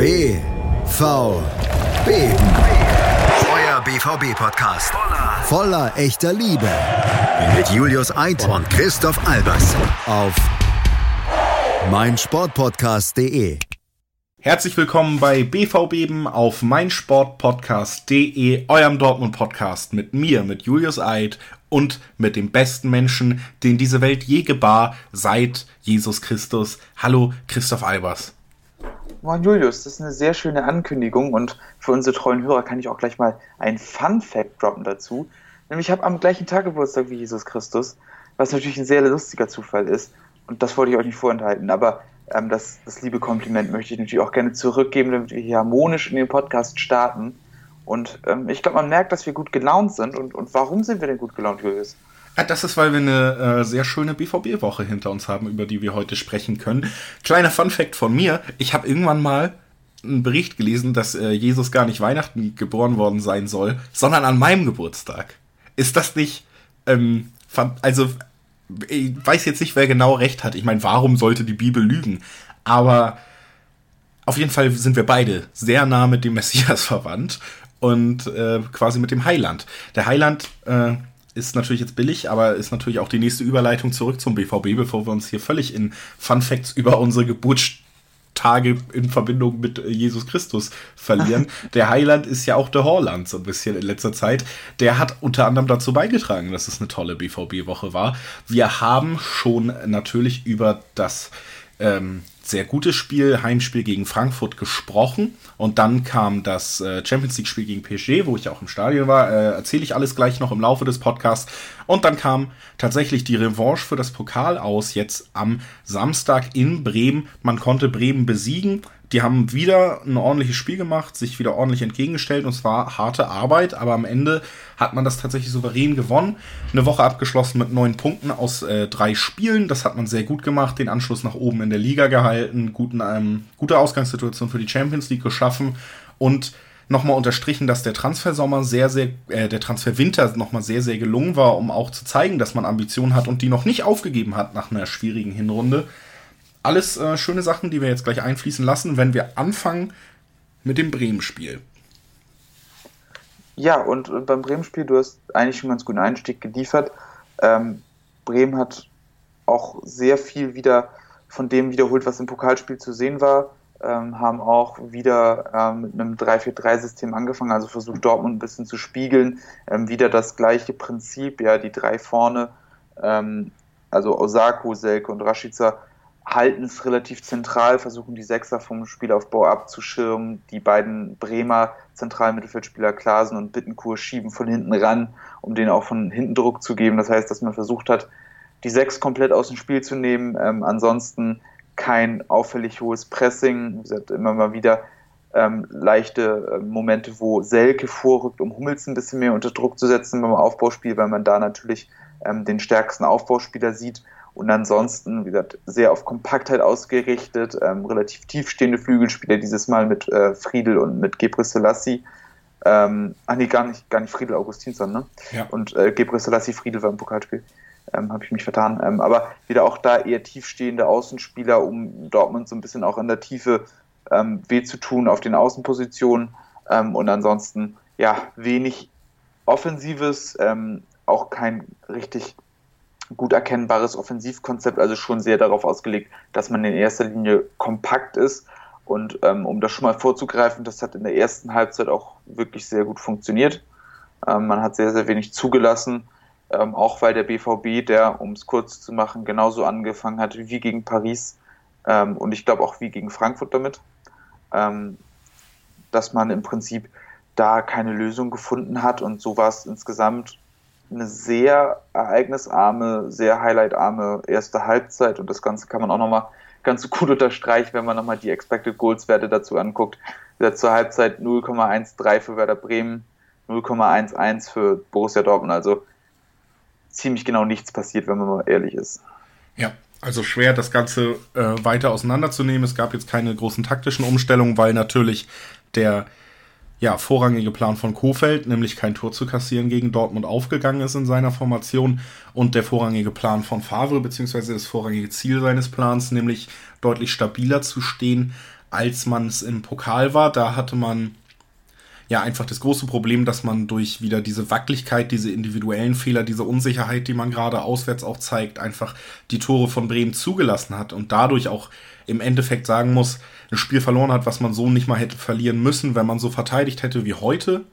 BVB. Euer BVB-Podcast. Voller echter Liebe. Mit Julius Eid und Christoph Albers. Auf meinsportpodcast.de. Herzlich willkommen bei BVB auf meinsportpodcast.de, eurem Dortmund-Podcast mit mir, mit Julius Eid und mit dem besten Menschen, den diese Welt je gebar, seit Jesus Christus. Hallo, Christoph Albers. Moin Julius, das ist eine sehr schöne Ankündigung und für unsere treuen Hörer kann ich auch gleich mal ein Fun Fact droppen dazu. Nämlich ich habe am gleichen Tag Geburtstag wie Jesus Christus, was natürlich ein sehr lustiger Zufall ist und das wollte ich euch nicht vorenthalten, aber ähm, das, das liebe Kompliment möchte ich natürlich auch gerne zurückgeben, damit wir hier harmonisch in den Podcast starten. Und ähm, ich glaube, man merkt, dass wir gut gelaunt sind. Und, und warum sind wir denn gut gelaunt, Julius? Ja, das ist, weil wir eine äh, sehr schöne BVB-Woche hinter uns haben, über die wir heute sprechen können. Kleiner Fun-Fact von mir: Ich habe irgendwann mal einen Bericht gelesen, dass äh, Jesus gar nicht Weihnachten geboren worden sein soll, sondern an meinem Geburtstag. Ist das nicht. Ähm, also, ich weiß jetzt nicht, wer genau recht hat. Ich meine, warum sollte die Bibel lügen? Aber auf jeden Fall sind wir beide sehr nah mit dem Messias verwandt und äh, quasi mit dem Heiland. Der Heiland äh, ist natürlich jetzt billig, aber ist natürlich auch die nächste Überleitung zurück zum BVB, bevor wir uns hier völlig in Fun Facts über unsere Geburtstage in Verbindung mit Jesus Christus verlieren. der Heiland ist ja auch der Horland so ein bisschen in letzter Zeit. Der hat unter anderem dazu beigetragen, dass es eine tolle BVB-Woche war. Wir haben schon natürlich über das ähm, sehr gutes Spiel, Heimspiel gegen Frankfurt gesprochen. Und dann kam das äh, Champions League-Spiel gegen PSG, wo ich auch im Stadion war. Äh, Erzähle ich alles gleich noch im Laufe des Podcasts. Und dann kam tatsächlich die Revanche für das Pokal aus, jetzt am Samstag in Bremen. Man konnte Bremen besiegen. Die haben wieder ein ordentliches Spiel gemacht, sich wieder ordentlich entgegengestellt und zwar harte Arbeit, aber am Ende hat man das tatsächlich souverän gewonnen. Eine Woche abgeschlossen mit neun Punkten aus äh, drei Spielen, das hat man sehr gut gemacht, den Anschluss nach oben in der Liga gehalten, guten, ähm, gute Ausgangssituation für die Champions League geschaffen und nochmal unterstrichen, dass der Transfersommer sehr, sehr, äh, der Transferwinter nochmal sehr, sehr gelungen war, um auch zu zeigen, dass man Ambitionen hat und die noch nicht aufgegeben hat nach einer schwierigen Hinrunde alles äh, schöne Sachen, die wir jetzt gleich einfließen lassen, wenn wir anfangen mit dem Bremen-Spiel. Ja, und beim Bremen-Spiel, du hast eigentlich schon ganz guten Einstieg geliefert. Ähm, Bremen hat auch sehr viel wieder von dem wiederholt, was im Pokalspiel zu sehen war. Ähm, haben auch wieder ähm, mit einem 3-4-3-System angefangen, also versucht Dortmund ein bisschen zu spiegeln. Ähm, wieder das gleiche Prinzip, ja, die drei vorne, ähm, also Osako, Selke und Rashica halten es relativ zentral, versuchen die Sechser vom Spielaufbau abzuschirmen. Die beiden Bremer Zentralmittelfeldspieler Klasen und Bittenkur schieben von hinten ran, um denen auch von hinten Druck zu geben. Das heißt, dass man versucht hat, die Sechs komplett aus dem Spiel zu nehmen. Ähm, ansonsten kein auffällig hohes Pressing. Wie gesagt, immer mal wieder ähm, leichte äh, Momente, wo Selke vorrückt, um Hummels ein bisschen mehr unter Druck zu setzen beim Aufbauspiel, weil man da natürlich ähm, den stärksten Aufbauspieler sieht. Und ansonsten, wie gesagt, sehr auf Kompaktheit ausgerichtet, ähm, relativ tiefstehende Flügelspieler, dieses Mal mit äh, Friedel und mit Gebre Selassie. Ähm, ach nee, gar nicht, gar nicht Friedel Augustinsson, ne? Ja. Und äh, Gebre Selassie Friedel war im Pokalspiel. Ähm, Habe ich mich vertan. Ähm, aber wieder auch da eher tiefstehende Außenspieler, um Dortmund so ein bisschen auch in der Tiefe ähm, weh zu tun auf den Außenpositionen. Ähm, und ansonsten, ja, wenig Offensives, ähm, auch kein richtig gut erkennbares Offensivkonzept, also schon sehr darauf ausgelegt, dass man in erster Linie kompakt ist. Und ähm, um das schon mal vorzugreifen, das hat in der ersten Halbzeit auch wirklich sehr gut funktioniert. Ähm, man hat sehr, sehr wenig zugelassen, ähm, auch weil der BVB, der, um es kurz zu machen, genauso angefangen hat wie gegen Paris ähm, und ich glaube auch wie gegen Frankfurt damit, ähm, dass man im Prinzip da keine Lösung gefunden hat und so war es insgesamt eine sehr ereignisarme, sehr highlightarme erste Halbzeit und das Ganze kann man auch nochmal ganz gut unterstreichen, wenn man nochmal die Expected Goals Werte dazu anguckt. Zur Halbzeit 0,13 für Werder Bremen, 0,11 für Borussia Dortmund, also ziemlich genau nichts passiert, wenn man mal ehrlich ist. Ja, also schwer, das Ganze äh, weiter auseinanderzunehmen. Es gab jetzt keine großen taktischen Umstellungen, weil natürlich der ja, vorrangige Plan von Kofeld, nämlich kein Tor zu kassieren gegen Dortmund aufgegangen ist in seiner Formation und der vorrangige Plan von Favre, beziehungsweise das vorrangige Ziel seines Plans, nämlich deutlich stabiler zu stehen, als man es im Pokal war. Da hatte man ja einfach das große Problem, dass man durch wieder diese Wackeligkeit, diese individuellen Fehler, diese Unsicherheit, die man gerade auswärts auch zeigt, einfach die Tore von Bremen zugelassen hat und dadurch auch im Endeffekt sagen muss, ein Spiel verloren hat, was man so nicht mal hätte verlieren müssen, wenn man so verteidigt hätte wie heute,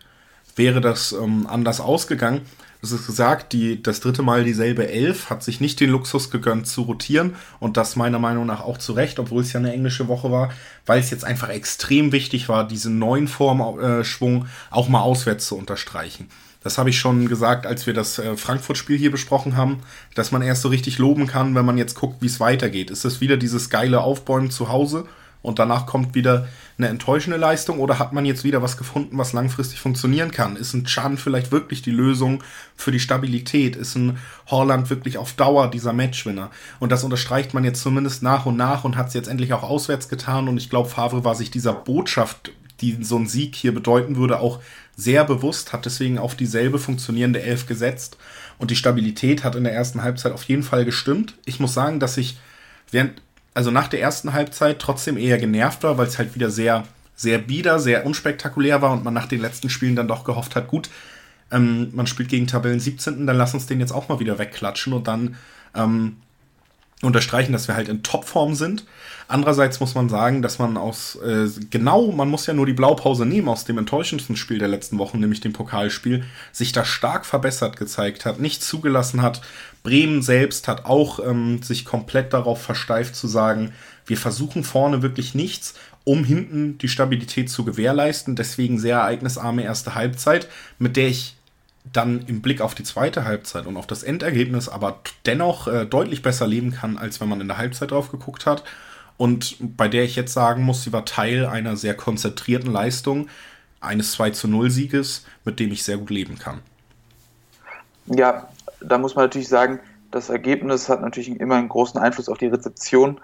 wäre das ähm, anders ausgegangen. Es ist gesagt, die, das dritte Mal dieselbe Elf hat sich nicht den Luxus gegönnt zu rotieren und das meiner Meinung nach auch zu Recht, obwohl es ja eine englische Woche war, weil es jetzt einfach extrem wichtig war, diesen neuen Formschwung äh, auch mal auswärts zu unterstreichen. Das habe ich schon gesagt, als wir das äh, Frankfurt-Spiel hier besprochen haben, dass man erst so richtig loben kann, wenn man jetzt guckt, wie es weitergeht. Ist es wieder dieses geile Aufbäumen zu Hause und danach kommt wieder eine enttäuschende Leistung oder hat man jetzt wieder was gefunden, was langfristig funktionieren kann? Ist ein Chan vielleicht wirklich die Lösung für die Stabilität? Ist ein Holland wirklich auf Dauer dieser Matchwinner? Und das unterstreicht man jetzt zumindest nach und nach und hat es jetzt endlich auch auswärts getan und ich glaube, Favre war sich dieser Botschaft, die so ein Sieg hier bedeuten würde, auch sehr bewusst, hat deswegen auf dieselbe funktionierende Elf gesetzt und die Stabilität hat in der ersten Halbzeit auf jeden Fall gestimmt. Ich muss sagen, dass ich während also nach der ersten Halbzeit trotzdem eher genervt war, weil es halt wieder sehr, sehr bieder, sehr unspektakulär war und man nach den letzten Spielen dann doch gehofft hat, gut, ähm, man spielt gegen Tabellen 17., dann lass uns den jetzt auch mal wieder wegklatschen und dann ähm, unterstreichen, dass wir halt in Topform sind. Andererseits muss man sagen, dass man aus äh, genau, man muss ja nur die Blaupause nehmen aus dem enttäuschendsten Spiel der letzten Wochen, nämlich dem Pokalspiel, sich da stark verbessert gezeigt hat, nicht zugelassen hat. Bremen selbst hat auch ähm, sich komplett darauf versteift zu sagen, wir versuchen vorne wirklich nichts, um hinten die Stabilität zu gewährleisten. Deswegen sehr ereignisarme erste Halbzeit, mit der ich dann im Blick auf die zweite Halbzeit und auf das Endergebnis aber dennoch äh, deutlich besser leben kann, als wenn man in der Halbzeit drauf geguckt hat. Und bei der ich jetzt sagen muss, sie war Teil einer sehr konzentrierten Leistung, eines 2 zu 0 Sieges, mit dem ich sehr gut leben kann. Ja, da muss man natürlich sagen, das Ergebnis hat natürlich immer einen großen Einfluss auf die Rezeption.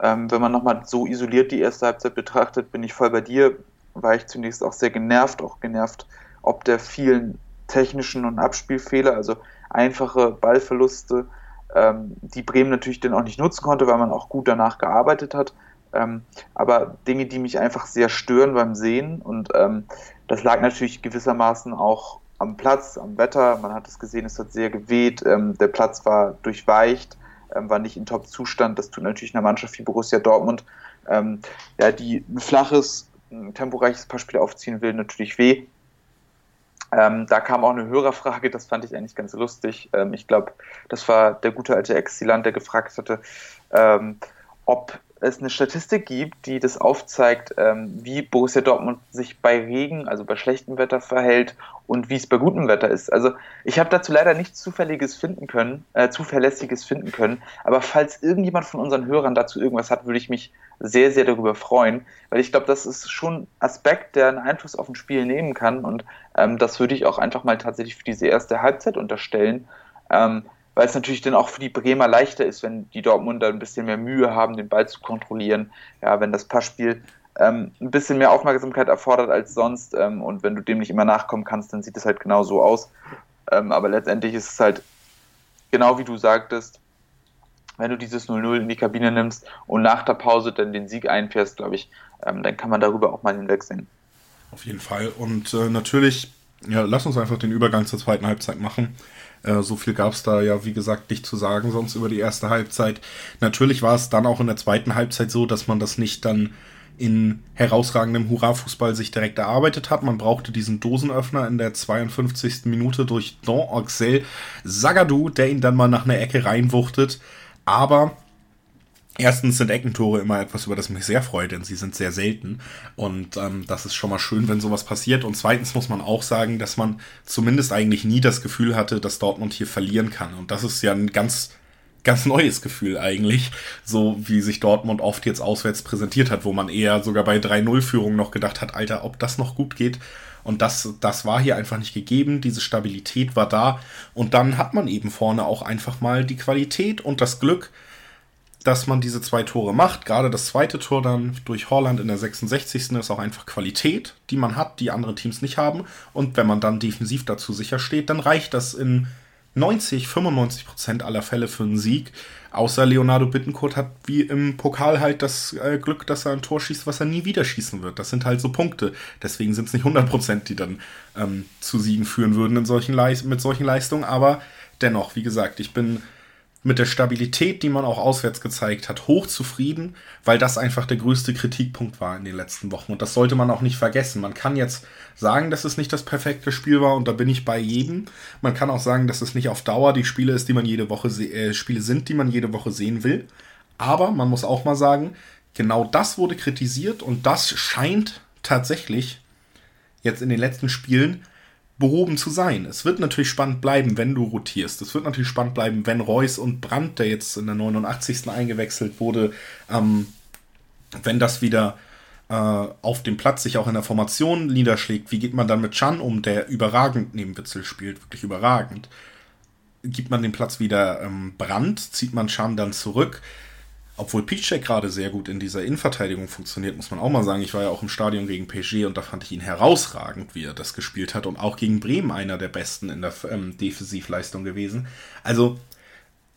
Ähm, wenn man nochmal so isoliert die erste Halbzeit betrachtet, bin ich voll bei dir, war ich zunächst auch sehr genervt, auch genervt ob der vielen technischen und Abspielfehler, also einfache Ballverluste, ähm, die Bremen natürlich dann auch nicht nutzen konnte, weil man auch gut danach gearbeitet hat. Ähm, aber Dinge, die mich einfach sehr stören beim Sehen und ähm, das lag natürlich gewissermaßen auch am Platz, am Wetter. Man hat es gesehen, es hat sehr geweht, ähm, der Platz war durchweicht, ähm, war nicht in Top-Zustand. Das tut natürlich einer Mannschaft wie Borussia Dortmund, ähm, ja, die ein flaches, ein temporeiches Passspiel aufziehen will, natürlich weh. Ähm, da kam auch eine Hörerfrage, das fand ich eigentlich ganz lustig. Ähm, ich glaube, das war der gute alte Exilant, der gefragt hatte, ähm, ob es eine Statistik gibt, die das aufzeigt, ähm, wie Borussia Dortmund sich bei Regen, also bei schlechtem Wetter verhält und wie es bei gutem Wetter ist. Also ich habe dazu leider nichts Zufälliges finden können, äh, Zuverlässiges finden können. Aber falls irgendjemand von unseren Hörern dazu irgendwas hat, würde ich mich sehr, sehr darüber freuen, weil ich glaube, das ist schon ein Aspekt, der einen Einfluss auf ein Spiel nehmen kann und ähm, das würde ich auch einfach mal tatsächlich für diese erste Halbzeit unterstellen. Ähm, weil es natürlich dann auch für die Bremer leichter ist, wenn die Dortmunder ein bisschen mehr Mühe haben, den Ball zu kontrollieren. Ja, wenn das Passspiel ähm, ein bisschen mehr Aufmerksamkeit erfordert als sonst ähm, und wenn du dem nicht immer nachkommen kannst, dann sieht es halt genau so aus. Ähm, aber letztendlich ist es halt genau wie du sagtest, wenn du dieses 0-0 in die Kabine nimmst und nach der Pause dann den Sieg einfährst, glaube ich, ähm, dann kann man darüber auch mal hinwegsehen. Auf jeden Fall. Und äh, natürlich, ja, lass uns einfach den Übergang zur zweiten Halbzeit machen. Äh, so viel gab es da ja, wie gesagt, nicht zu sagen, sonst über die erste Halbzeit. Natürlich war es dann auch in der zweiten Halbzeit so, dass man das nicht dann in herausragendem Hurra-Fußball sich direkt erarbeitet hat. Man brauchte diesen Dosenöffner in der 52. Minute durch Don Oxel Zagadou, der ihn dann mal nach einer Ecke reinwuchtet. Aber Erstens sind Eckentore immer etwas, über das mich sehr freue, denn sie sind sehr selten. Und ähm, das ist schon mal schön, wenn sowas passiert. Und zweitens muss man auch sagen, dass man zumindest eigentlich nie das Gefühl hatte, dass Dortmund hier verlieren kann. Und das ist ja ein ganz, ganz neues Gefühl eigentlich, so wie sich Dortmund oft jetzt auswärts präsentiert hat, wo man eher sogar bei 3-0-Führung noch gedacht hat, Alter, ob das noch gut geht. Und das, das war hier einfach nicht gegeben. Diese Stabilität war da. Und dann hat man eben vorne auch einfach mal die Qualität und das Glück, dass man diese zwei Tore macht. Gerade das zweite Tor dann durch Holland in der 66. ist auch einfach Qualität, die man hat, die andere Teams nicht haben. Und wenn man dann defensiv dazu sicher steht, dann reicht das in 90, 95 Prozent aller Fälle für einen Sieg. Außer Leonardo Bittencourt hat wie im Pokal halt das äh, Glück, dass er ein Tor schießt, was er nie wieder schießen wird. Das sind halt so Punkte. Deswegen sind es nicht 100 Prozent, die dann ähm, zu Siegen führen würden in solchen mit solchen Leistungen. Aber dennoch, wie gesagt, ich bin mit der Stabilität, die man auch auswärts gezeigt hat, hochzufrieden, weil das einfach der größte Kritikpunkt war in den letzten Wochen. Und das sollte man auch nicht vergessen. Man kann jetzt sagen, dass es nicht das perfekte Spiel war und da bin ich bei jedem. Man kann auch sagen, dass es nicht auf Dauer die Spiele ist, die man jede Woche äh, Spiele sind, die man jede Woche sehen will. Aber man muss auch mal sagen, genau das wurde kritisiert und das scheint tatsächlich jetzt in den letzten Spielen behoben zu sein. Es wird natürlich spannend bleiben, wenn du rotierst. Es wird natürlich spannend bleiben, wenn Reus und Brandt, der jetzt in der 89. eingewechselt wurde, ähm, wenn das wieder äh, auf dem Platz sich auch in der Formation niederschlägt. Wie geht man dann mit Chan um, der überragend neben Witzel spielt, wirklich überragend? Gibt man den Platz wieder ähm, Brandt? Zieht man Chan dann zurück? Obwohl Piszczek gerade sehr gut in dieser Innenverteidigung funktioniert, muss man auch mal sagen. Ich war ja auch im Stadion gegen PSG und da fand ich ihn herausragend, wie er das gespielt hat und auch gegen Bremen einer der besten in der ähm, Defensivleistung gewesen. Also,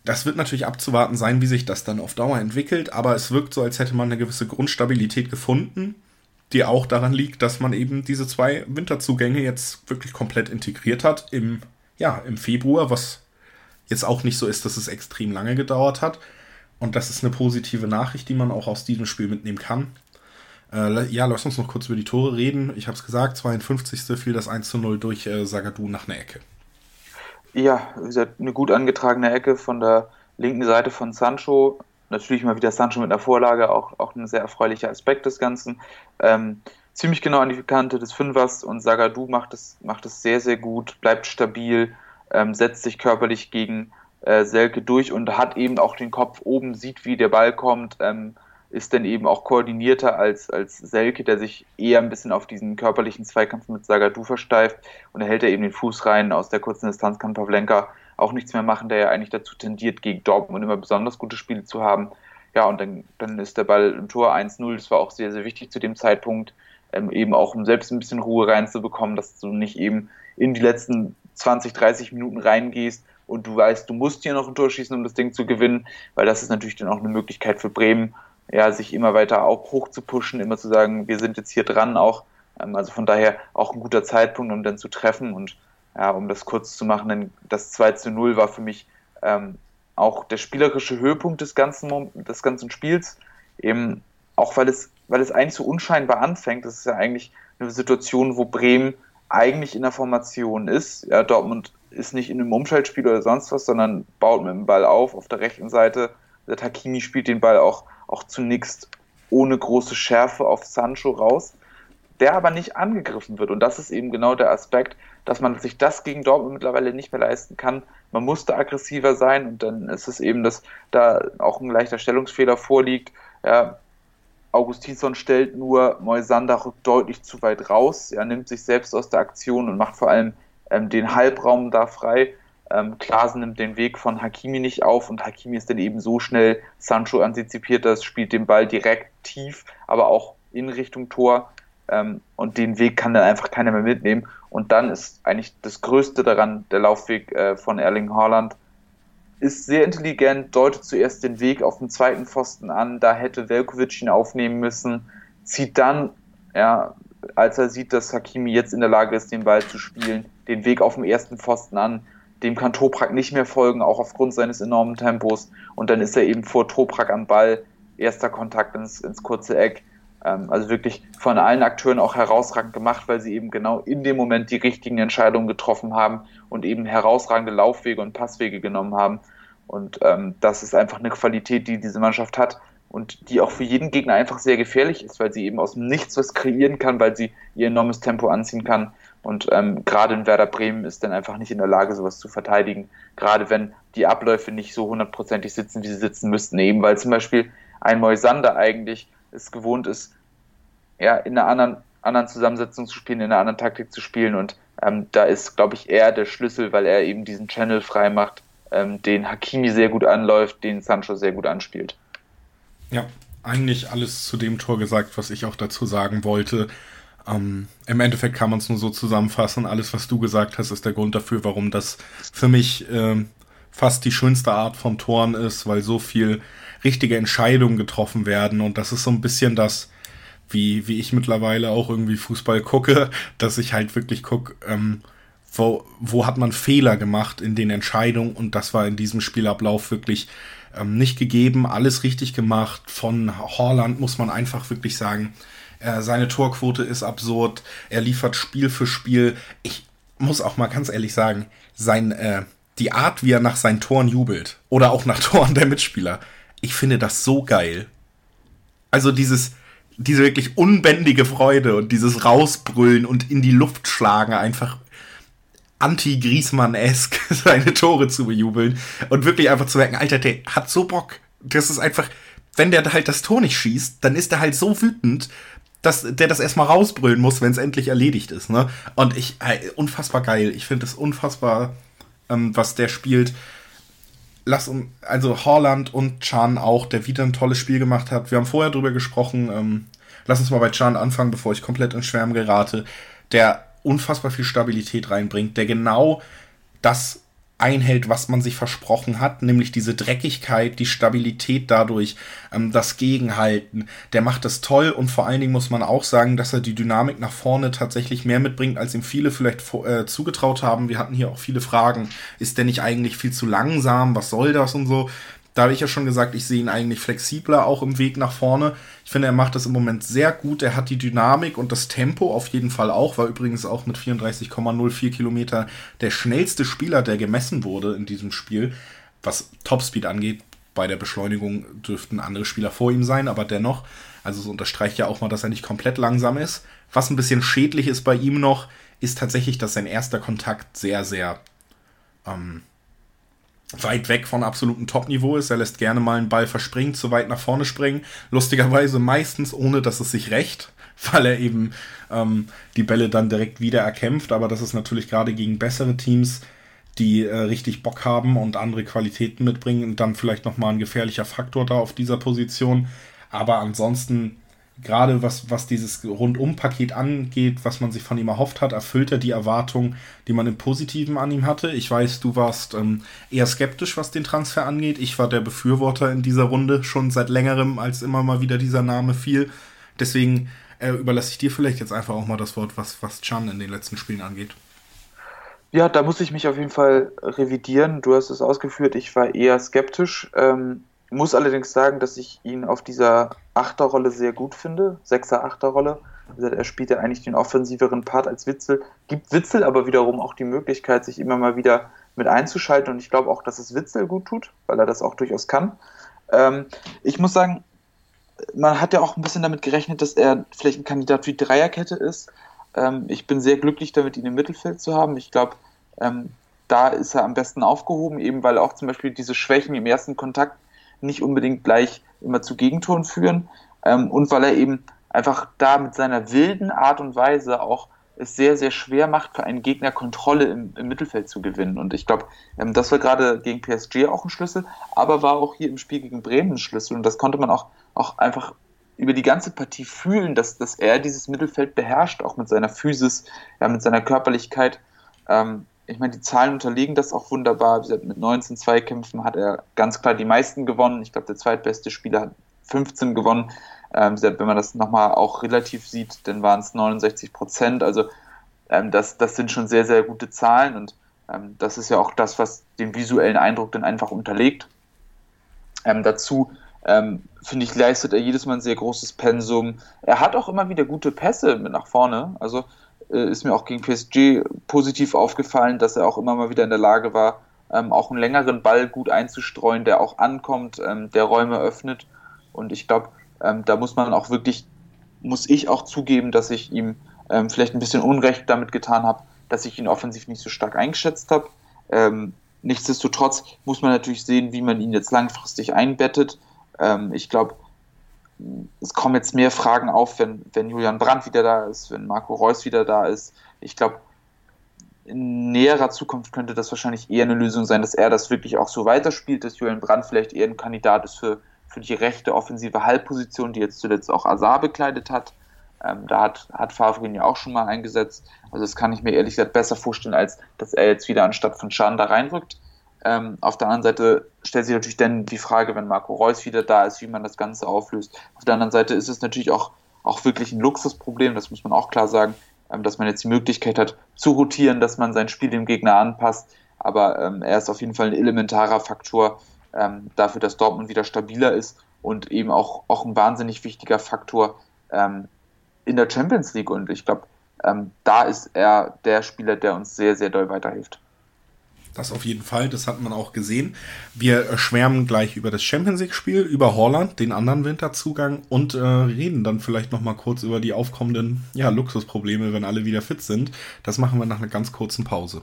das wird natürlich abzuwarten sein, wie sich das dann auf Dauer entwickelt, aber es wirkt so, als hätte man eine gewisse Grundstabilität gefunden, die auch daran liegt, dass man eben diese zwei Winterzugänge jetzt wirklich komplett integriert hat im, ja, im Februar, was jetzt auch nicht so ist, dass es extrem lange gedauert hat. Und das ist eine positive Nachricht, die man auch aus diesem Spiel mitnehmen kann. Äh, ja, lass uns noch kurz über die Tore reden. Ich habe es gesagt, 52. fiel das 1 zu 0 durch äh, Sagadu nach einer Ecke. Ja, wie gesagt, eine gut angetragene Ecke von der linken Seite von Sancho. Natürlich mal wieder Sancho mit einer Vorlage, auch, auch ein sehr erfreulicher Aspekt des Ganzen. Ähm, ziemlich genau an die Kante des Fünfers und Sagadu macht es, macht es sehr, sehr gut, bleibt stabil, ähm, setzt sich körperlich gegen äh, Selke durch und hat eben auch den Kopf oben, sieht, wie der Ball kommt, ähm, ist dann eben auch koordinierter als, als Selke, der sich eher ein bisschen auf diesen körperlichen Zweikampf mit Sagadu versteift und er hält er eben den Fuß rein. Aus der kurzen Distanz kann Pavlenka auch nichts mehr machen, der ja eigentlich dazu tendiert, gegen Dortmund immer besonders gute Spiele zu haben. Ja, und dann, dann ist der Ball im Tor 1-0. Das war auch sehr, sehr wichtig zu dem Zeitpunkt, ähm, eben auch um selbst ein bisschen Ruhe reinzubekommen, dass du nicht eben in die letzten 20, 30 Minuten reingehst und du weißt, du musst hier noch ein Tor schießen, um das Ding zu gewinnen, weil das ist natürlich dann auch eine Möglichkeit für Bremen, ja, sich immer weiter auch hoch zu pushen, immer zu sagen, wir sind jetzt hier dran auch. Ähm, also von daher auch ein guter Zeitpunkt, um dann zu treffen und ja, um das kurz zu machen, denn das 2 zu 0 war für mich ähm, auch der spielerische Höhepunkt des ganzen, des ganzen Spiels. Eben auch weil es, weil es eigentlich so unscheinbar anfängt. Das ist ja eigentlich eine Situation, wo Bremen eigentlich in der Formation ist. Ja, Dortmund ist nicht in einem Umschaltspiel oder sonst was, sondern baut mit dem Ball auf auf der rechten Seite. Der Takimi spielt den Ball auch, auch zunächst ohne große Schärfe auf Sancho raus, der aber nicht angegriffen wird. Und das ist eben genau der Aspekt, dass man sich das gegen Dortmund mittlerweile nicht mehr leisten kann. Man musste aggressiver sein und dann ist es eben, dass da auch ein leichter Stellungsfehler vorliegt. Ja, Augustinsson stellt nur, Moisander rückt deutlich zu weit raus. Er nimmt sich selbst aus der Aktion und macht vor allem ähm, den Halbraum da frei. Ähm, Klaasen nimmt den Weg von Hakimi nicht auf und Hakimi ist dann eben so schnell. Sancho antizipiert das, spielt den Ball direkt tief, aber auch in Richtung Tor. Ähm, und den Weg kann dann einfach keiner mehr mitnehmen. Und dann ist eigentlich das Größte daran, der Laufweg äh, von Erling Haaland. Ist sehr intelligent, deutet zuerst den Weg auf den zweiten Pfosten an, da hätte Velkovic ihn aufnehmen müssen, zieht dann, ja, als er sieht, dass Hakimi jetzt in der Lage ist, den Ball zu spielen, den Weg auf dem ersten Pfosten an. Dem kann Toprak nicht mehr folgen, auch aufgrund seines enormen Tempos. Und dann ist er eben vor Toprak am Ball. Erster Kontakt ins, ins kurze Eck. Ähm, also wirklich von allen Akteuren auch herausragend gemacht, weil sie eben genau in dem Moment die richtigen Entscheidungen getroffen haben und eben herausragende Laufwege und Passwege genommen haben. Und ähm, das ist einfach eine Qualität, die diese Mannschaft hat und die auch für jeden Gegner einfach sehr gefährlich ist, weil sie eben aus dem Nichts was kreieren kann, weil sie ihr enormes Tempo anziehen kann. Und ähm, gerade in Werder Bremen ist dann einfach nicht in der Lage, sowas zu verteidigen. Gerade wenn die Abläufe nicht so hundertprozentig sitzen, wie sie sitzen müssten, eben weil zum Beispiel ein Moisander eigentlich es gewohnt ist, ja, in einer anderen, anderen Zusammensetzung zu spielen, in einer anderen Taktik zu spielen. Und ähm, da ist, glaube ich, er der Schlüssel, weil er eben diesen Channel frei macht, ähm, den Hakimi sehr gut anläuft, den Sancho sehr gut anspielt. Ja, eigentlich alles zu dem Tor gesagt, was ich auch dazu sagen wollte. Ähm, Im Endeffekt kann man es nur so zusammenfassen. Alles, was du gesagt hast, ist der Grund dafür, warum das für mich äh, fast die schönste Art von Toren ist, weil so viel richtige Entscheidungen getroffen werden. Und das ist so ein bisschen das, wie, wie ich mittlerweile auch irgendwie Fußball gucke, dass ich halt wirklich gucke, ähm, wo, wo hat man Fehler gemacht in den Entscheidungen und das war in diesem Spielablauf wirklich ähm, nicht gegeben, alles richtig gemacht. Von Horland muss man einfach wirklich sagen, äh, seine Torquote ist absurd, er liefert Spiel für Spiel. Ich muss auch mal ganz ehrlich sagen, sein, äh, die Art, wie er nach seinen Toren jubelt oder auch nach Toren der Mitspieler, ich finde das so geil. Also dieses, diese wirklich unbändige Freude und dieses Rausbrüllen und in die Luft schlagen einfach anti-Griesmann-esk seine Tore zu bejubeln und wirklich einfach zu merken, Alter, der hat so Bock. Das ist einfach, wenn der halt das Tor nicht schießt, dann ist er halt so wütend, dass der das erstmal rausbrüllen muss, wenn es endlich erledigt ist. Ne? Und ich, ey, unfassbar geil. Ich finde es unfassbar, ähm, was der spielt. Lass uns, also Horland und Chan auch, der wieder ein tolles Spiel gemacht hat. Wir haben vorher drüber gesprochen. Ähm, lass uns mal bei Chan anfangen, bevor ich komplett in Schwärmen gerate. Der unfassbar viel Stabilität reinbringt, der genau das einhält, was man sich versprochen hat, nämlich diese Dreckigkeit, die Stabilität dadurch, ähm, das Gegenhalten. Der macht das toll und vor allen Dingen muss man auch sagen, dass er die Dynamik nach vorne tatsächlich mehr mitbringt, als ihm viele vielleicht äh, zugetraut haben. Wir hatten hier auch viele Fragen. Ist der nicht eigentlich viel zu langsam? Was soll das und so? Da habe ich ja schon gesagt, ich sehe ihn eigentlich flexibler auch im Weg nach vorne. Ich finde, er macht das im Moment sehr gut. Er hat die Dynamik und das Tempo auf jeden Fall auch. War übrigens auch mit 34,04 Kilometer der schnellste Spieler, der gemessen wurde in diesem Spiel. Was Topspeed angeht, bei der Beschleunigung dürften andere Spieler vor ihm sein, aber dennoch, also es unterstreicht ja auch mal, dass er nicht komplett langsam ist. Was ein bisschen schädlich ist bei ihm noch, ist tatsächlich, dass sein erster Kontakt sehr, sehr ähm, weit weg von absolutem Top-Niveau ist. Er lässt gerne mal einen Ball verspringen, zu weit nach vorne springen. Lustigerweise meistens ohne, dass es sich rächt, weil er eben ähm, die Bälle dann direkt wieder erkämpft. Aber das ist natürlich gerade gegen bessere Teams, die äh, richtig Bock haben und andere Qualitäten mitbringen und dann vielleicht nochmal ein gefährlicher Faktor da auf dieser Position. Aber ansonsten gerade was, was dieses Rundum-Paket angeht, was man sich von ihm erhofft hat, erfüllt er die Erwartungen, die man im Positiven an ihm hatte. Ich weiß, du warst ähm, eher skeptisch, was den Transfer angeht. Ich war der Befürworter in dieser Runde schon seit längerem, als immer mal wieder dieser Name fiel. Deswegen äh, überlasse ich dir vielleicht jetzt einfach auch mal das Wort, was, was Chan in den letzten Spielen angeht. Ja, da muss ich mich auf jeden Fall revidieren. Du hast es ausgeführt, ich war eher skeptisch. Ähm, muss allerdings sagen, dass ich ihn auf dieser Achterrolle sehr gut finde, Sechser Achterrolle. Er spielt ja eigentlich den offensiveren Part als Witzel, gibt Witzel aber wiederum auch die Möglichkeit, sich immer mal wieder mit einzuschalten und ich glaube auch, dass es Witzel gut tut, weil er das auch durchaus kann. Ähm, ich muss sagen, man hat ja auch ein bisschen damit gerechnet, dass er vielleicht ein Kandidat für die Dreierkette ist. Ähm, ich bin sehr glücklich damit, ihn im Mittelfeld zu haben. Ich glaube, ähm, da ist er am besten aufgehoben, eben weil auch zum Beispiel diese Schwächen im ersten Kontakt nicht unbedingt gleich immer zu Gegentoren führen ähm, und weil er eben einfach da mit seiner wilden Art und Weise auch es sehr, sehr schwer macht, für einen Gegner Kontrolle im, im Mittelfeld zu gewinnen. Und ich glaube, ähm, das war gerade gegen PSG auch ein Schlüssel, aber war auch hier im Spiel gegen Bremen ein Schlüssel. Und das konnte man auch, auch einfach über die ganze Partie fühlen, dass, dass er dieses Mittelfeld beherrscht, auch mit seiner Physis, ja, mit seiner Körperlichkeit. Ähm, ich meine, die Zahlen unterliegen das auch wunderbar. Mit 19 Zweikämpfen hat er ganz klar die meisten gewonnen. Ich glaube, der zweitbeste Spieler hat 15 gewonnen. Ähm, wenn man das nochmal auch relativ sieht, dann waren es 69 Prozent. Also ähm, das, das sind schon sehr, sehr gute Zahlen und ähm, das ist ja auch das, was den visuellen Eindruck dann einfach unterlegt. Ähm, dazu ähm, finde ich, leistet er jedes Mal ein sehr großes Pensum. Er hat auch immer wieder gute Pässe mit nach vorne. Also ist mir auch gegen PSG positiv aufgefallen, dass er auch immer mal wieder in der Lage war, ähm, auch einen längeren Ball gut einzustreuen, der auch ankommt, ähm, der Räume öffnet. Und ich glaube, ähm, da muss man auch wirklich, muss ich auch zugeben, dass ich ihm ähm, vielleicht ein bisschen Unrecht damit getan habe, dass ich ihn offensiv nicht so stark eingeschätzt habe. Ähm, nichtsdestotrotz muss man natürlich sehen, wie man ihn jetzt langfristig einbettet. Ähm, ich glaube, es kommen jetzt mehr Fragen auf, wenn, wenn Julian Brandt wieder da ist, wenn Marco Reus wieder da ist. Ich glaube, in näherer Zukunft könnte das wahrscheinlich eher eine Lösung sein, dass er das wirklich auch so weiterspielt, dass Julian Brandt vielleicht eher ein Kandidat ist für, für die rechte offensive Halbposition, die jetzt zuletzt auch Azar bekleidet hat. Ähm, da hat, hat Favre ihn ja auch schon mal eingesetzt. Also das kann ich mir ehrlich gesagt besser vorstellen, als dass er jetzt wieder anstatt von Schan da reinrückt. Ähm, auf der anderen Seite stellt sich natürlich dann die Frage, wenn Marco Reus wieder da ist, wie man das Ganze auflöst. Auf der anderen Seite ist es natürlich auch, auch wirklich ein Luxusproblem, das muss man auch klar sagen, ähm, dass man jetzt die Möglichkeit hat zu rotieren, dass man sein Spiel dem Gegner anpasst. Aber ähm, er ist auf jeden Fall ein elementarer Faktor ähm, dafür, dass Dortmund wieder stabiler ist und eben auch, auch ein wahnsinnig wichtiger Faktor ähm, in der Champions League. Und ich glaube, ähm, da ist er der Spieler, der uns sehr, sehr doll weiterhilft. Das auf jeden Fall, das hat man auch gesehen. Wir schwärmen gleich über das Champions League-Spiel, über Holland, den anderen Winterzugang und äh, reden dann vielleicht nochmal kurz über die aufkommenden ja, Luxusprobleme, wenn alle wieder fit sind. Das machen wir nach einer ganz kurzen Pause.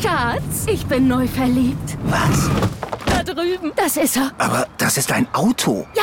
Schatz, ich bin neu verliebt. Was? Da drüben. Das ist er. Aber das ist ein Auto. Ja,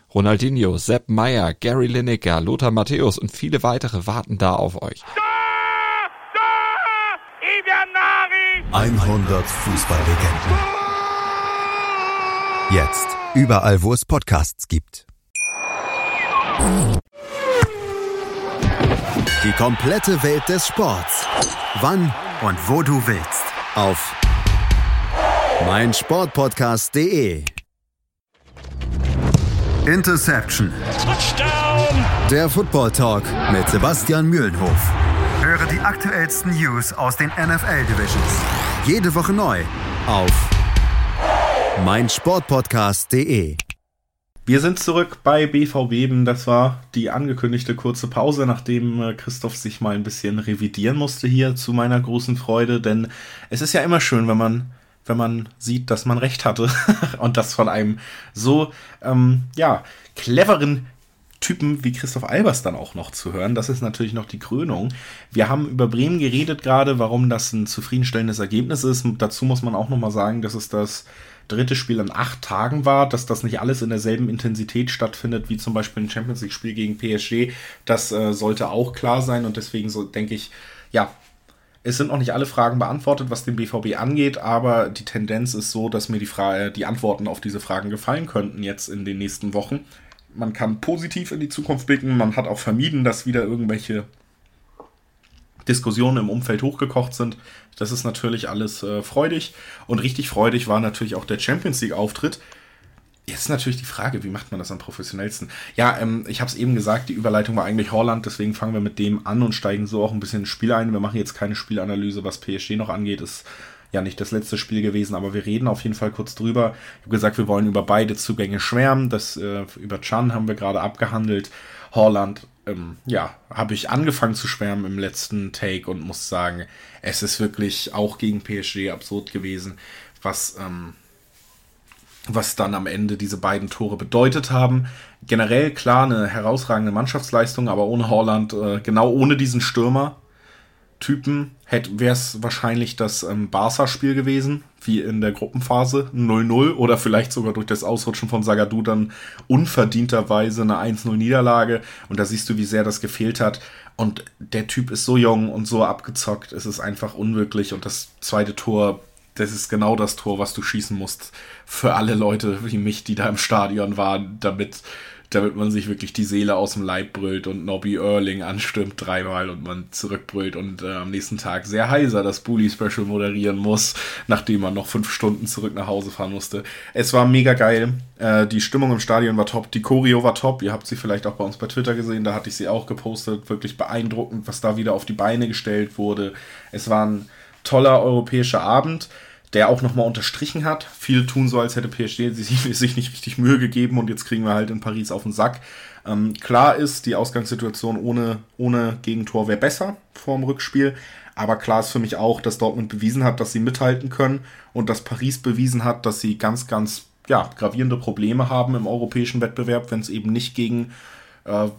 Ronaldinho, Sepp Meyer, Gary Lineker, Lothar Matthäus und viele weitere warten da auf euch. 100 Fußballlegenden. Jetzt überall, wo es Podcasts gibt. Die komplette Welt des Sports. Wann und wo du willst. Auf meinsportpodcast.de. Interception. Touchdown. Der Football Talk mit Sebastian Mühlenhof. Höre die aktuellsten News aus den NFL Divisions. Jede Woche neu auf meinsportpodcast.de. Wir sind zurück bei BVB. Das war die angekündigte kurze Pause, nachdem äh, Christoph sich mal ein bisschen revidieren musste hier zu meiner großen Freude. Denn es ist ja immer schön, wenn man wenn man sieht, dass man recht hatte und das von einem so ähm, ja cleveren Typen wie Christoph Albers dann auch noch zu hören. Das ist natürlich noch die Krönung. Wir haben über Bremen geredet gerade, warum das ein zufriedenstellendes Ergebnis ist. Und dazu muss man auch noch mal sagen, dass es das dritte Spiel an acht Tagen war, dass das nicht alles in derselben Intensität stattfindet wie zum Beispiel ein Champions League Spiel gegen PSG. Das äh, sollte auch klar sein und deswegen so denke ich, ja, es sind noch nicht alle Fragen beantwortet, was den BVB angeht, aber die Tendenz ist so, dass mir die, Frage, die Antworten auf diese Fragen gefallen könnten jetzt in den nächsten Wochen. Man kann positiv in die Zukunft blicken, man hat auch vermieden, dass wieder irgendwelche Diskussionen im Umfeld hochgekocht sind. Das ist natürlich alles äh, freudig und richtig freudig war natürlich auch der Champions League Auftritt, Jetzt natürlich die Frage, wie macht man das am professionellsten? Ja, ähm, ich habe es eben gesagt, die Überleitung war eigentlich Holland, deswegen fangen wir mit dem an und steigen so auch ein bisschen ins Spiel ein. Wir machen jetzt keine Spielanalyse, was PSG noch angeht. Ist ja nicht das letzte Spiel gewesen, aber wir reden auf jeden Fall kurz drüber. Ich habe gesagt, wir wollen über beide Zugänge schwärmen. Das äh, über Chan haben wir gerade abgehandelt. Holland, ähm, ja, habe ich angefangen zu schwärmen im letzten Take und muss sagen, es ist wirklich auch gegen PSG absurd gewesen, was ähm, was dann am Ende diese beiden Tore bedeutet haben. Generell klar eine herausragende Mannschaftsleistung, aber ohne Holland, äh, genau ohne diesen Stürmer. Typen wäre es wahrscheinlich das ähm, Barca-Spiel gewesen, wie in der Gruppenphase 0-0 oder vielleicht sogar durch das Ausrutschen von Sagadu dann unverdienterweise eine 1-0-Niederlage. Und da siehst du, wie sehr das gefehlt hat. Und der Typ ist so jung und so abgezockt, es ist einfach unwirklich. Und das zweite Tor das ist genau das Tor, was du schießen musst für alle Leute wie mich, die da im Stadion waren, damit, damit man sich wirklich die Seele aus dem Leib brüllt und Nobby Erling anstimmt dreimal und man zurückbrüllt und äh, am nächsten Tag sehr heiser das Bully Special moderieren muss, nachdem man noch fünf Stunden zurück nach Hause fahren musste. Es war mega geil. Äh, die Stimmung im Stadion war top, die Choreo war top. Ihr habt sie vielleicht auch bei uns bei Twitter gesehen, da hatte ich sie auch gepostet. Wirklich beeindruckend, was da wieder auf die Beine gestellt wurde. Es war ein toller europäischer Abend, der auch nochmal unterstrichen hat. Viele tun so, als hätte PSG sich, nicht richtig Mühe gegeben und jetzt kriegen wir halt in Paris auf den Sack. Ähm, klar ist, die Ausgangssituation ohne, ohne Gegentor wäre besser vor dem Rückspiel. Aber klar ist für mich auch, dass Dortmund bewiesen hat, dass sie mithalten können und dass Paris bewiesen hat, dass sie ganz, ganz ja, gravierende Probleme haben im europäischen Wettbewerb, wenn es eben nicht gegen äh,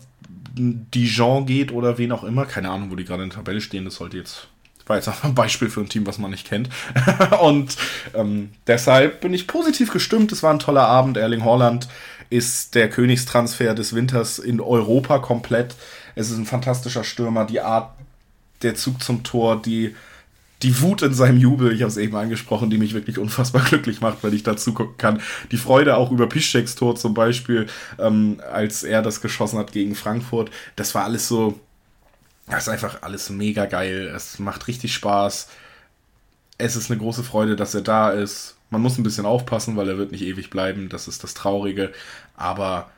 Dijon geht oder wen auch immer. Keine Ahnung, wo die gerade in der Tabelle stehen. Das sollte jetzt war jetzt auch ein Beispiel für ein Team, was man nicht kennt. und ähm, deshalb bin ich positiv gestimmt. Es war ein toller Abend. Erling Haaland ist der Königstransfer des Winters in Europa komplett. Es ist ein fantastischer Stürmer. Die Art, der Zug zum Tor, die, die Wut in seinem Jubel, ich habe es eben angesprochen, die mich wirklich unfassbar glücklich macht, weil ich dazu gucken kann. Die Freude auch über Piszczeks Tor zum Beispiel, ähm, als er das geschossen hat gegen Frankfurt. Das war alles so, das ist einfach alles mega geil. Es macht richtig Spaß. Es ist eine große Freude, dass er da ist. Man muss ein bisschen aufpassen, weil er wird nicht ewig bleiben. Das ist das Traurige. Aber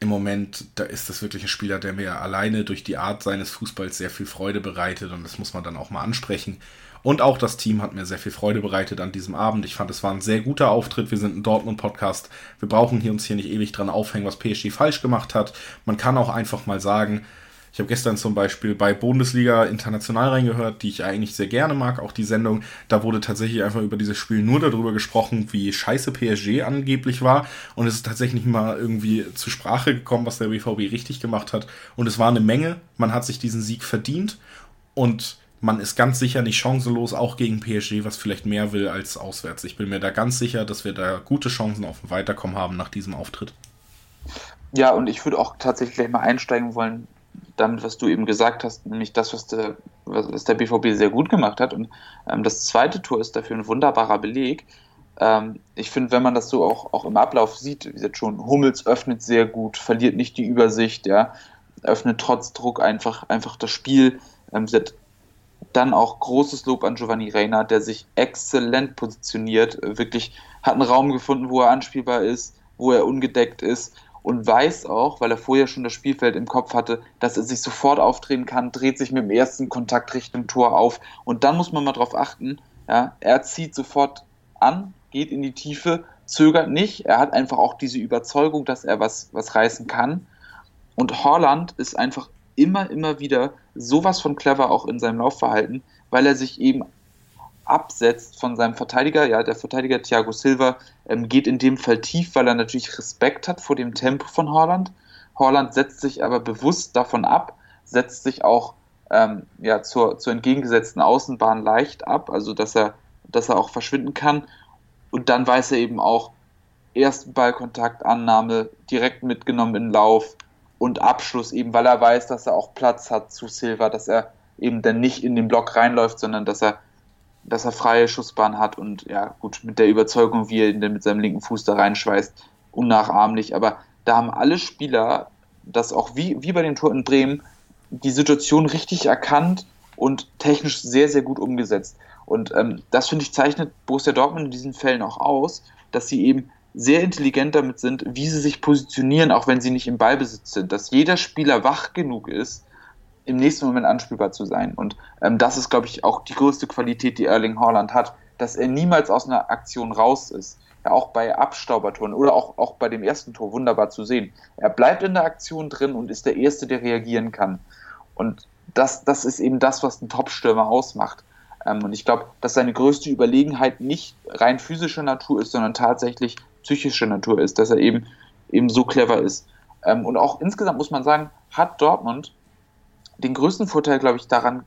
im Moment, da ist das wirklich ein Spieler, der mir alleine durch die Art seines Fußballs sehr viel Freude bereitet. Und das muss man dann auch mal ansprechen. Und auch das Team hat mir sehr viel Freude bereitet an diesem Abend. Ich fand, es war ein sehr guter Auftritt. Wir sind ein Dortmund-Podcast. Wir brauchen hier uns hier nicht ewig dran aufhängen, was PSG falsch gemacht hat. Man kann auch einfach mal sagen, ich habe gestern zum Beispiel bei Bundesliga International reingehört, die ich eigentlich sehr gerne mag, auch die Sendung. Da wurde tatsächlich einfach über dieses Spiel nur darüber gesprochen, wie scheiße PSG angeblich war. Und es ist tatsächlich mal irgendwie zur Sprache gekommen, was der BVB richtig gemacht hat. Und es war eine Menge. Man hat sich diesen Sieg verdient. Und man ist ganz sicher nicht chancenlos, auch gegen PSG, was vielleicht mehr will als auswärts. Ich bin mir da ganz sicher, dass wir da gute Chancen auf ein Weiterkommen haben nach diesem Auftritt. Ja, und ich würde auch tatsächlich gleich mal einsteigen wollen, damit, was du eben gesagt hast, nämlich das, was der, was der BVB sehr gut gemacht hat. Und ähm, das zweite Tor ist dafür ein wunderbarer Beleg. Ähm, ich finde, wenn man das so auch, auch im Ablauf sieht, wie gesagt schon, Hummels öffnet sehr gut, verliert nicht die Übersicht, ja, öffnet trotz Druck einfach, einfach das Spiel. Ähm, dann auch großes Lob an Giovanni Reina, der sich exzellent positioniert, wirklich hat einen Raum gefunden, wo er anspielbar ist, wo er ungedeckt ist und weiß auch, weil er vorher schon das Spielfeld im Kopf hatte, dass er sich sofort aufdrehen kann, dreht sich mit dem ersten Kontakt Richtung Tor auf. Und dann muss man mal drauf achten, ja, er zieht sofort an, geht in die Tiefe, zögert nicht, er hat einfach auch diese Überzeugung, dass er was, was reißen kann. Und Holland ist einfach immer, immer wieder sowas von clever auch in seinem Laufverhalten, weil er sich eben absetzt von seinem Verteidiger. Ja, der Verteidiger Thiago Silva ähm, geht in dem Fall tief, weil er natürlich Respekt hat vor dem Tempo von Holland. Holland setzt sich aber bewusst davon ab, setzt sich auch ähm, ja, zur, zur entgegengesetzten Außenbahn leicht ab, also dass er, dass er auch verschwinden kann. Und dann weiß er eben auch, ersten Ballkontakt, Annahme, direkt mitgenommen in Lauf und Abschluss, eben weil er weiß, dass er auch Platz hat zu Silva, dass er eben dann nicht in den Block reinläuft, sondern dass er dass er freie Schussbahn hat und ja, gut, mit der Überzeugung, wie er ihn dann mit seinem linken Fuß da reinschweißt, unnachahmlich. Aber da haben alle Spieler das auch wie, wie bei dem Tor in Bremen die Situation richtig erkannt und technisch sehr, sehr gut umgesetzt. Und ähm, das, finde ich, zeichnet Borussia Dortmund in diesen Fällen auch aus, dass sie eben sehr intelligent damit sind, wie sie sich positionieren, auch wenn sie nicht im Ballbesitz sind. Dass jeder Spieler wach genug ist, im nächsten Moment anspielbar zu sein. Und ähm, das ist, glaube ich, auch die größte Qualität, die Erling Haaland hat, dass er niemals aus einer Aktion raus ist. Ja, auch bei Abstaubertoren oder auch, auch bei dem ersten Tor wunderbar zu sehen. Er bleibt in der Aktion drin und ist der Erste, der reagieren kann. Und das, das ist eben das, was einen Top-Stürmer ausmacht. Ähm, und ich glaube, dass seine größte Überlegenheit nicht rein physischer Natur ist, sondern tatsächlich psychischer Natur ist, dass er eben, eben so clever ist. Ähm, und auch insgesamt muss man sagen, hat Dortmund den größten Vorteil, glaube ich, daran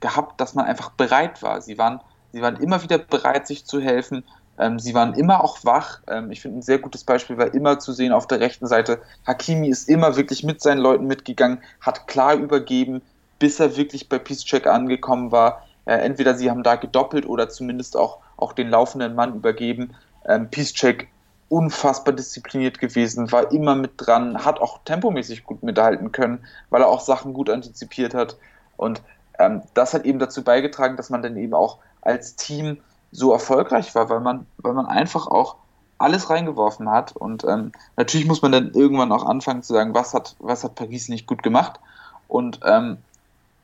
gehabt, dass man einfach bereit war. Sie waren, sie waren immer wieder bereit, sich zu helfen. Ähm, sie waren immer auch wach. Ähm, ich finde, ein sehr gutes Beispiel war immer zu sehen auf der rechten Seite. Hakimi ist immer wirklich mit seinen Leuten mitgegangen, hat klar übergeben, bis er wirklich bei Peacecheck angekommen war. Äh, entweder sie haben da gedoppelt oder zumindest auch, auch den laufenden Mann übergeben. Ähm, Peacecheck unfassbar diszipliniert gewesen, war immer mit dran, hat auch tempomäßig gut mithalten können, weil er auch Sachen gut antizipiert hat. Und ähm, das hat eben dazu beigetragen, dass man dann eben auch als Team so erfolgreich war, weil man, weil man einfach auch alles reingeworfen hat. Und ähm, natürlich muss man dann irgendwann auch anfangen zu sagen, was hat, was hat Paris nicht gut gemacht. Und ähm,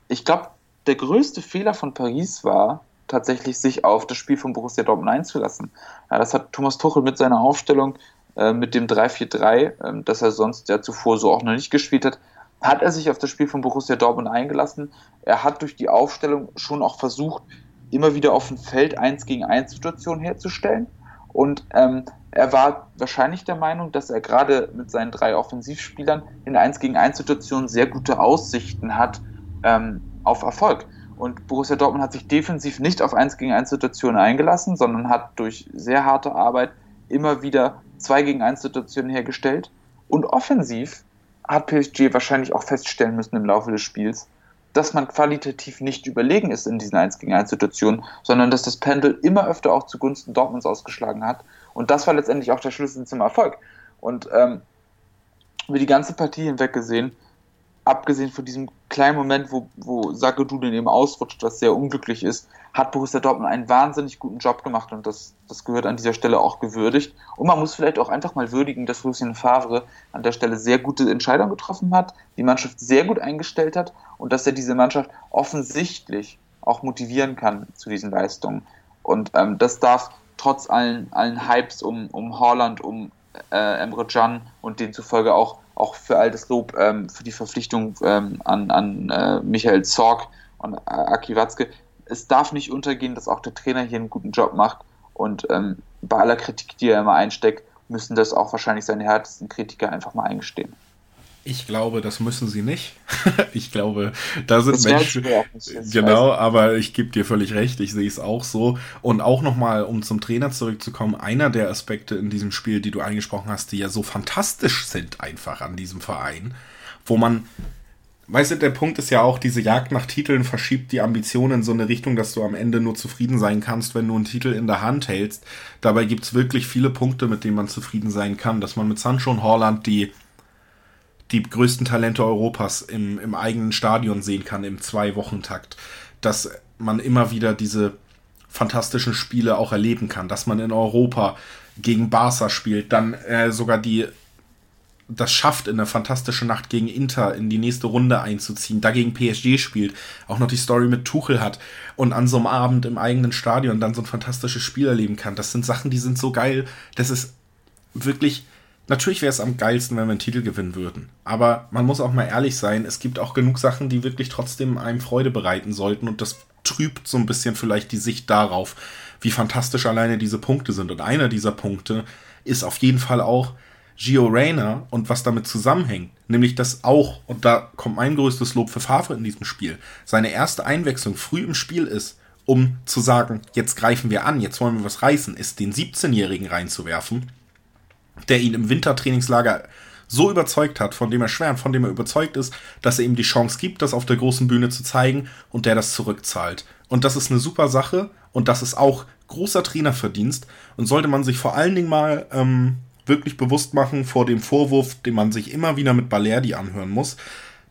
ich glaube, der größte Fehler von Paris war, tatsächlich sich auf das Spiel von Borussia Dortmund einzulassen. Ja, das hat Thomas Tuchel mit seiner Aufstellung äh, mit dem 3-4-3, äh, das er sonst ja zuvor so auch noch nicht gespielt hat, hat er sich auf das Spiel von Borussia Dortmund eingelassen. Er hat durch die Aufstellung schon auch versucht, immer wieder auf dem Feld 1 gegen 1 Situationen herzustellen. Und ähm, er war wahrscheinlich der Meinung, dass er gerade mit seinen drei Offensivspielern in 1 gegen 1 Situationen sehr gute Aussichten hat ähm, auf Erfolg. Und Borussia Dortmund hat sich defensiv nicht auf 1 gegen 1 Situationen eingelassen, sondern hat durch sehr harte Arbeit immer wieder 2 gegen 1 Situationen hergestellt. Und offensiv hat PSG wahrscheinlich auch feststellen müssen im Laufe des Spiels, dass man qualitativ nicht überlegen ist in diesen 1 gegen 1 Situationen, sondern dass das Pendel immer öfter auch zugunsten Dortmunds ausgeschlagen hat. Und das war letztendlich auch der Schlüssel zum Erfolg. Und ähm, über die ganze Partie hinweg gesehen, abgesehen von diesem kleinen Moment, wo, wo Sagadu dann eben ausrutscht, was sehr unglücklich ist, hat Borussia Dortmund einen wahnsinnig guten Job gemacht und das, das gehört an dieser Stelle auch gewürdigt. Und man muss vielleicht auch einfach mal würdigen, dass Lucien Favre an der Stelle sehr gute Entscheidungen getroffen hat, die Mannschaft sehr gut eingestellt hat und dass er diese Mannschaft offensichtlich auch motivieren kann zu diesen Leistungen. Und ähm, das darf trotz allen, allen Hypes um, um Haaland, um äh, Emre Can und demzufolge auch, auch für all das Lob ähm, für die Verpflichtung ähm, an, an äh, Michael Zorg und äh, Aki Watzke, es darf nicht untergehen, dass auch der Trainer hier einen guten Job macht und ähm, bei aller Kritik, die er immer einsteckt, müssen das auch wahrscheinlich seine härtesten Kritiker einfach mal eingestehen. Ich glaube, das müssen sie nicht. ich glaube, da sind Menschen. Genau, aber ich gebe dir völlig recht, ich sehe es auch so. Und auch nochmal, um zum Trainer zurückzukommen, einer der Aspekte in diesem Spiel, die du angesprochen hast, die ja so fantastisch sind einfach an diesem Verein, wo man Weißt du, der Punkt ist ja auch, diese Jagd nach Titeln verschiebt die Ambitionen in so eine Richtung, dass du am Ende nur zufrieden sein kannst, wenn du einen Titel in der Hand hältst. Dabei gibt's wirklich viele Punkte, mit denen man zufrieden sein kann. Dass man mit Sancho und Holland die, die größten Talente Europas im, im eigenen Stadion sehen kann, im Zwei-Wochen-Takt. Dass man immer wieder diese fantastischen Spiele auch erleben kann. Dass man in Europa gegen Barca spielt, dann äh, sogar die das schafft, in eine fantastische Nacht gegen Inter in die nächste Runde einzuziehen, dagegen PSG spielt, auch noch die Story mit Tuchel hat und an so einem Abend im eigenen Stadion dann so ein fantastisches Spiel erleben kann. Das sind Sachen, die sind so geil. Das ist wirklich. Natürlich wäre es am geilsten, wenn wir einen Titel gewinnen würden. Aber man muss auch mal ehrlich sein, es gibt auch genug Sachen, die wirklich trotzdem einem Freude bereiten sollten. Und das trübt so ein bisschen vielleicht die Sicht darauf, wie fantastisch alleine diese Punkte sind. Und einer dieser Punkte ist auf jeden Fall auch, Gio Reyna und was damit zusammenhängt, nämlich dass auch, und da kommt mein größtes Lob für Favre in diesem Spiel, seine erste Einwechslung früh im Spiel ist, um zu sagen, jetzt greifen wir an, jetzt wollen wir was reißen, ist den 17-Jährigen reinzuwerfen, der ihn im Wintertrainingslager so überzeugt hat, von dem er schwärmt, von dem er überzeugt ist, dass er ihm die Chance gibt, das auf der großen Bühne zu zeigen und der das zurückzahlt. Und das ist eine super Sache und das ist auch großer Trainerverdienst und sollte man sich vor allen Dingen mal ähm, wirklich bewusst machen vor dem Vorwurf, den man sich immer wieder mit Balerdi anhören muss,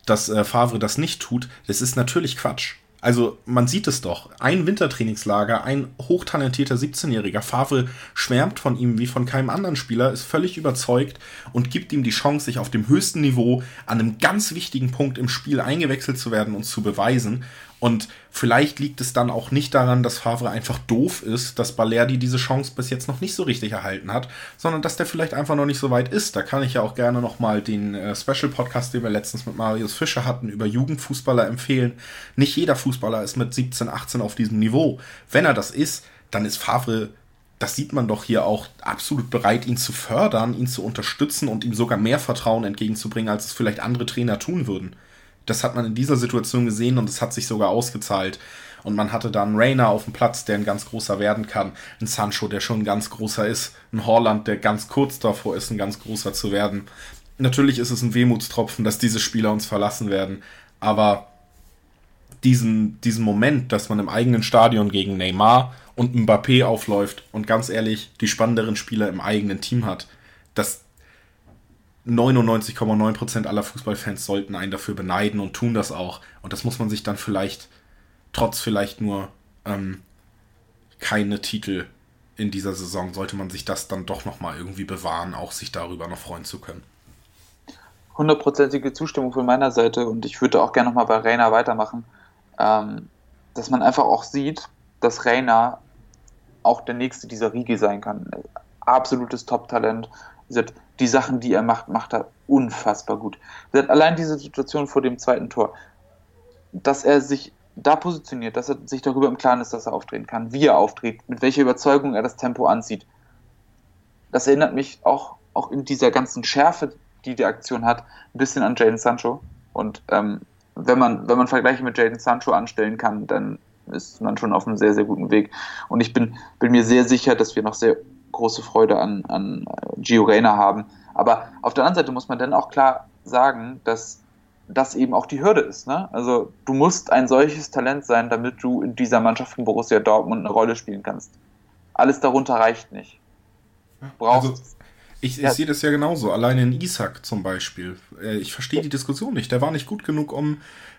dass äh, Favre das nicht tut. Das ist natürlich Quatsch. Also man sieht es doch. Ein Wintertrainingslager, ein hochtalentierter 17-Jähriger. Favre schwärmt von ihm wie von keinem anderen Spieler, ist völlig überzeugt und gibt ihm die Chance, sich auf dem höchsten Niveau an einem ganz wichtigen Punkt im Spiel eingewechselt zu werden und zu beweisen. Und vielleicht liegt es dann auch nicht daran, dass Favre einfach doof ist, dass Balerdi diese Chance bis jetzt noch nicht so richtig erhalten hat, sondern dass der vielleicht einfach noch nicht so weit ist. Da kann ich ja auch gerne nochmal den äh, Special-Podcast, den wir letztens mit Marius Fischer hatten, über Jugendfußballer empfehlen. Nicht jeder Fußballer ist mit 17, 18 auf diesem Niveau. Wenn er das ist, dann ist Favre das sieht man doch hier auch absolut bereit, ihn zu fördern, ihn zu unterstützen und ihm sogar mehr Vertrauen entgegenzubringen, als es vielleicht andere Trainer tun würden. Das hat man in dieser Situation gesehen und es hat sich sogar ausgezahlt. Und man hatte dann Rainer auf dem Platz, der ein ganz großer werden kann. Ein Sancho, der schon ein ganz großer ist. Ein Horland, der ganz kurz davor ist, ein ganz großer zu werden. Natürlich ist es ein Wehmutstropfen, dass diese Spieler uns verlassen werden. Aber diesen, diesen Moment, dass man im eigenen Stadion gegen Neymar und Mbappé aufläuft und ganz ehrlich die spannenderen Spieler im eigenen Team hat, das, 99,9% aller Fußballfans sollten einen dafür beneiden und tun das auch. Und das muss man sich dann vielleicht, trotz vielleicht nur ähm, keine Titel in dieser Saison, sollte man sich das dann doch nochmal irgendwie bewahren, auch sich darüber noch freuen zu können. Hundertprozentige Zustimmung von meiner Seite und ich würde auch gerne nochmal bei Rainer weitermachen, ähm, dass man einfach auch sieht, dass Rainer auch der nächste dieser Riege sein kann. Absolutes Top-Talent, gesagt, die Sachen, die er macht, macht er unfassbar gut. Allein diese Situation vor dem zweiten Tor, dass er sich da positioniert, dass er sich darüber im Klaren ist, dass er auftreten kann, wie er auftritt, mit welcher Überzeugung er das Tempo anzieht. das erinnert mich auch, auch in dieser ganzen Schärfe, die die Aktion hat, ein bisschen an Jaden Sancho. Und ähm, wenn man, wenn man Vergleiche mit Jaden Sancho anstellen kann, dann ist man schon auf einem sehr, sehr guten Weg. Und ich bin, bin mir sehr sicher, dass wir noch sehr große Freude an, an Gio Reyna haben. Aber auf der anderen Seite muss man dann auch klar sagen, dass das eben auch die Hürde ist. Ne? Also du musst ein solches Talent sein, damit du in dieser Mannschaft von Borussia Dortmund eine Rolle spielen kannst. Alles darunter reicht nicht. Brauchst also, ich, ich ja. sehe das ja genauso. Alleine in Isaac zum Beispiel. Äh, ich verstehe die Diskussion nicht. Der war nicht gut genug, um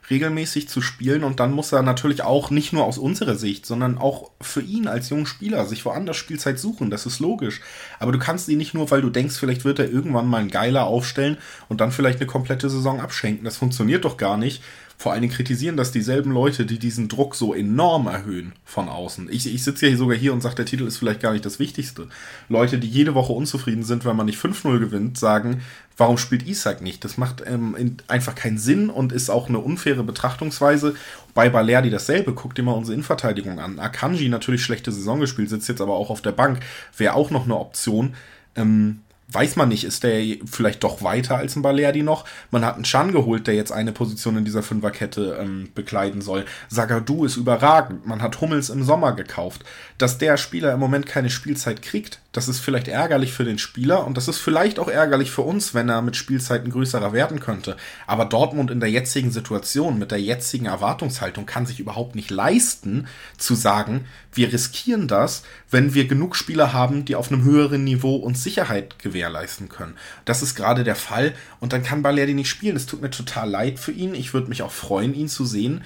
regelmäßig zu spielen. Und dann muss er natürlich auch nicht nur aus unserer Sicht, sondern auch für ihn als jungen Spieler sich woanders Spielzeit suchen. Das ist logisch. Aber du kannst ihn nicht nur, weil du denkst, vielleicht wird er irgendwann mal ein Geiler aufstellen und dann vielleicht eine komplette Saison abschenken. Das funktioniert doch gar nicht vor allen Dingen kritisieren das dieselben Leute, die diesen Druck so enorm erhöhen von außen. Ich, ich sitze ja sogar hier und sage, der Titel ist vielleicht gar nicht das Wichtigste. Leute, die jede Woche unzufrieden sind, wenn man nicht 5-0 gewinnt, sagen, warum spielt Isaac nicht? Das macht ähm, einfach keinen Sinn und ist auch eine unfaire Betrachtungsweise. Bei Balerdi dasselbe, guckt dir mal unsere Innenverteidigung an. Akanji natürlich schlechte Saison gespielt, sitzt jetzt aber auch auf der Bank, wäre auch noch eine Option. Ähm, weiß man nicht, ist der vielleicht doch weiter als ein Balerdi noch? Man hat einen Chan geholt, der jetzt eine Position in dieser Fünferkette ähm, bekleiden soll. Sagadu ist überragend. Man hat Hummels im Sommer gekauft. Dass der Spieler im Moment keine Spielzeit kriegt, das ist vielleicht ärgerlich für den Spieler und das ist vielleicht auch ärgerlich für uns, wenn er mit Spielzeiten größerer werden könnte. Aber Dortmund in der jetzigen Situation, mit der jetzigen Erwartungshaltung, kann sich überhaupt nicht leisten, zu sagen, wir riskieren das, wenn wir genug Spieler haben, die auf einem höheren Niveau uns Sicherheit gewährleisten können. Das ist gerade der Fall und dann kann Balerdi nicht spielen. Es tut mir total leid für ihn. Ich würde mich auch freuen, ihn zu sehen.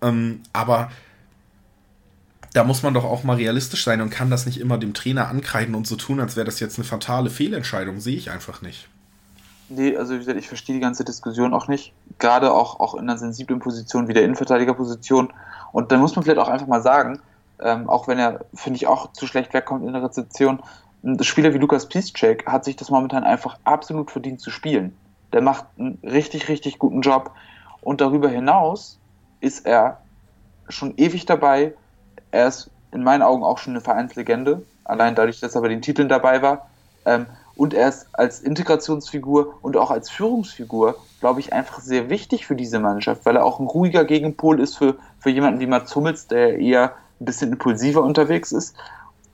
Ähm, aber da muss man doch auch mal realistisch sein und kann das nicht immer dem Trainer ankreiden und so tun, als wäre das jetzt eine fatale Fehlentscheidung. Sehe ich einfach nicht. Nee, also wie gesagt, ich verstehe die ganze Diskussion auch nicht. Gerade auch, auch in einer sensiblen Position wie der Innenverteidigerposition. Und dann muss man vielleicht auch einfach mal sagen, ähm, auch wenn er, finde ich, auch zu schlecht wegkommt in der Rezeption, ein Spieler wie Lukas Piszczek hat sich das momentan einfach absolut verdient zu spielen. Der macht einen richtig, richtig guten Job. Und darüber hinaus ist er schon ewig dabei, er ist in meinen Augen auch schon eine Vereinslegende, allein dadurch, dass er bei den Titeln dabei war. Ähm, und er ist als Integrationsfigur und auch als Führungsfigur, glaube ich, einfach sehr wichtig für diese Mannschaft, weil er auch ein ruhiger Gegenpol ist für, für jemanden wie Mats Hummels, der eher ein bisschen impulsiver unterwegs ist.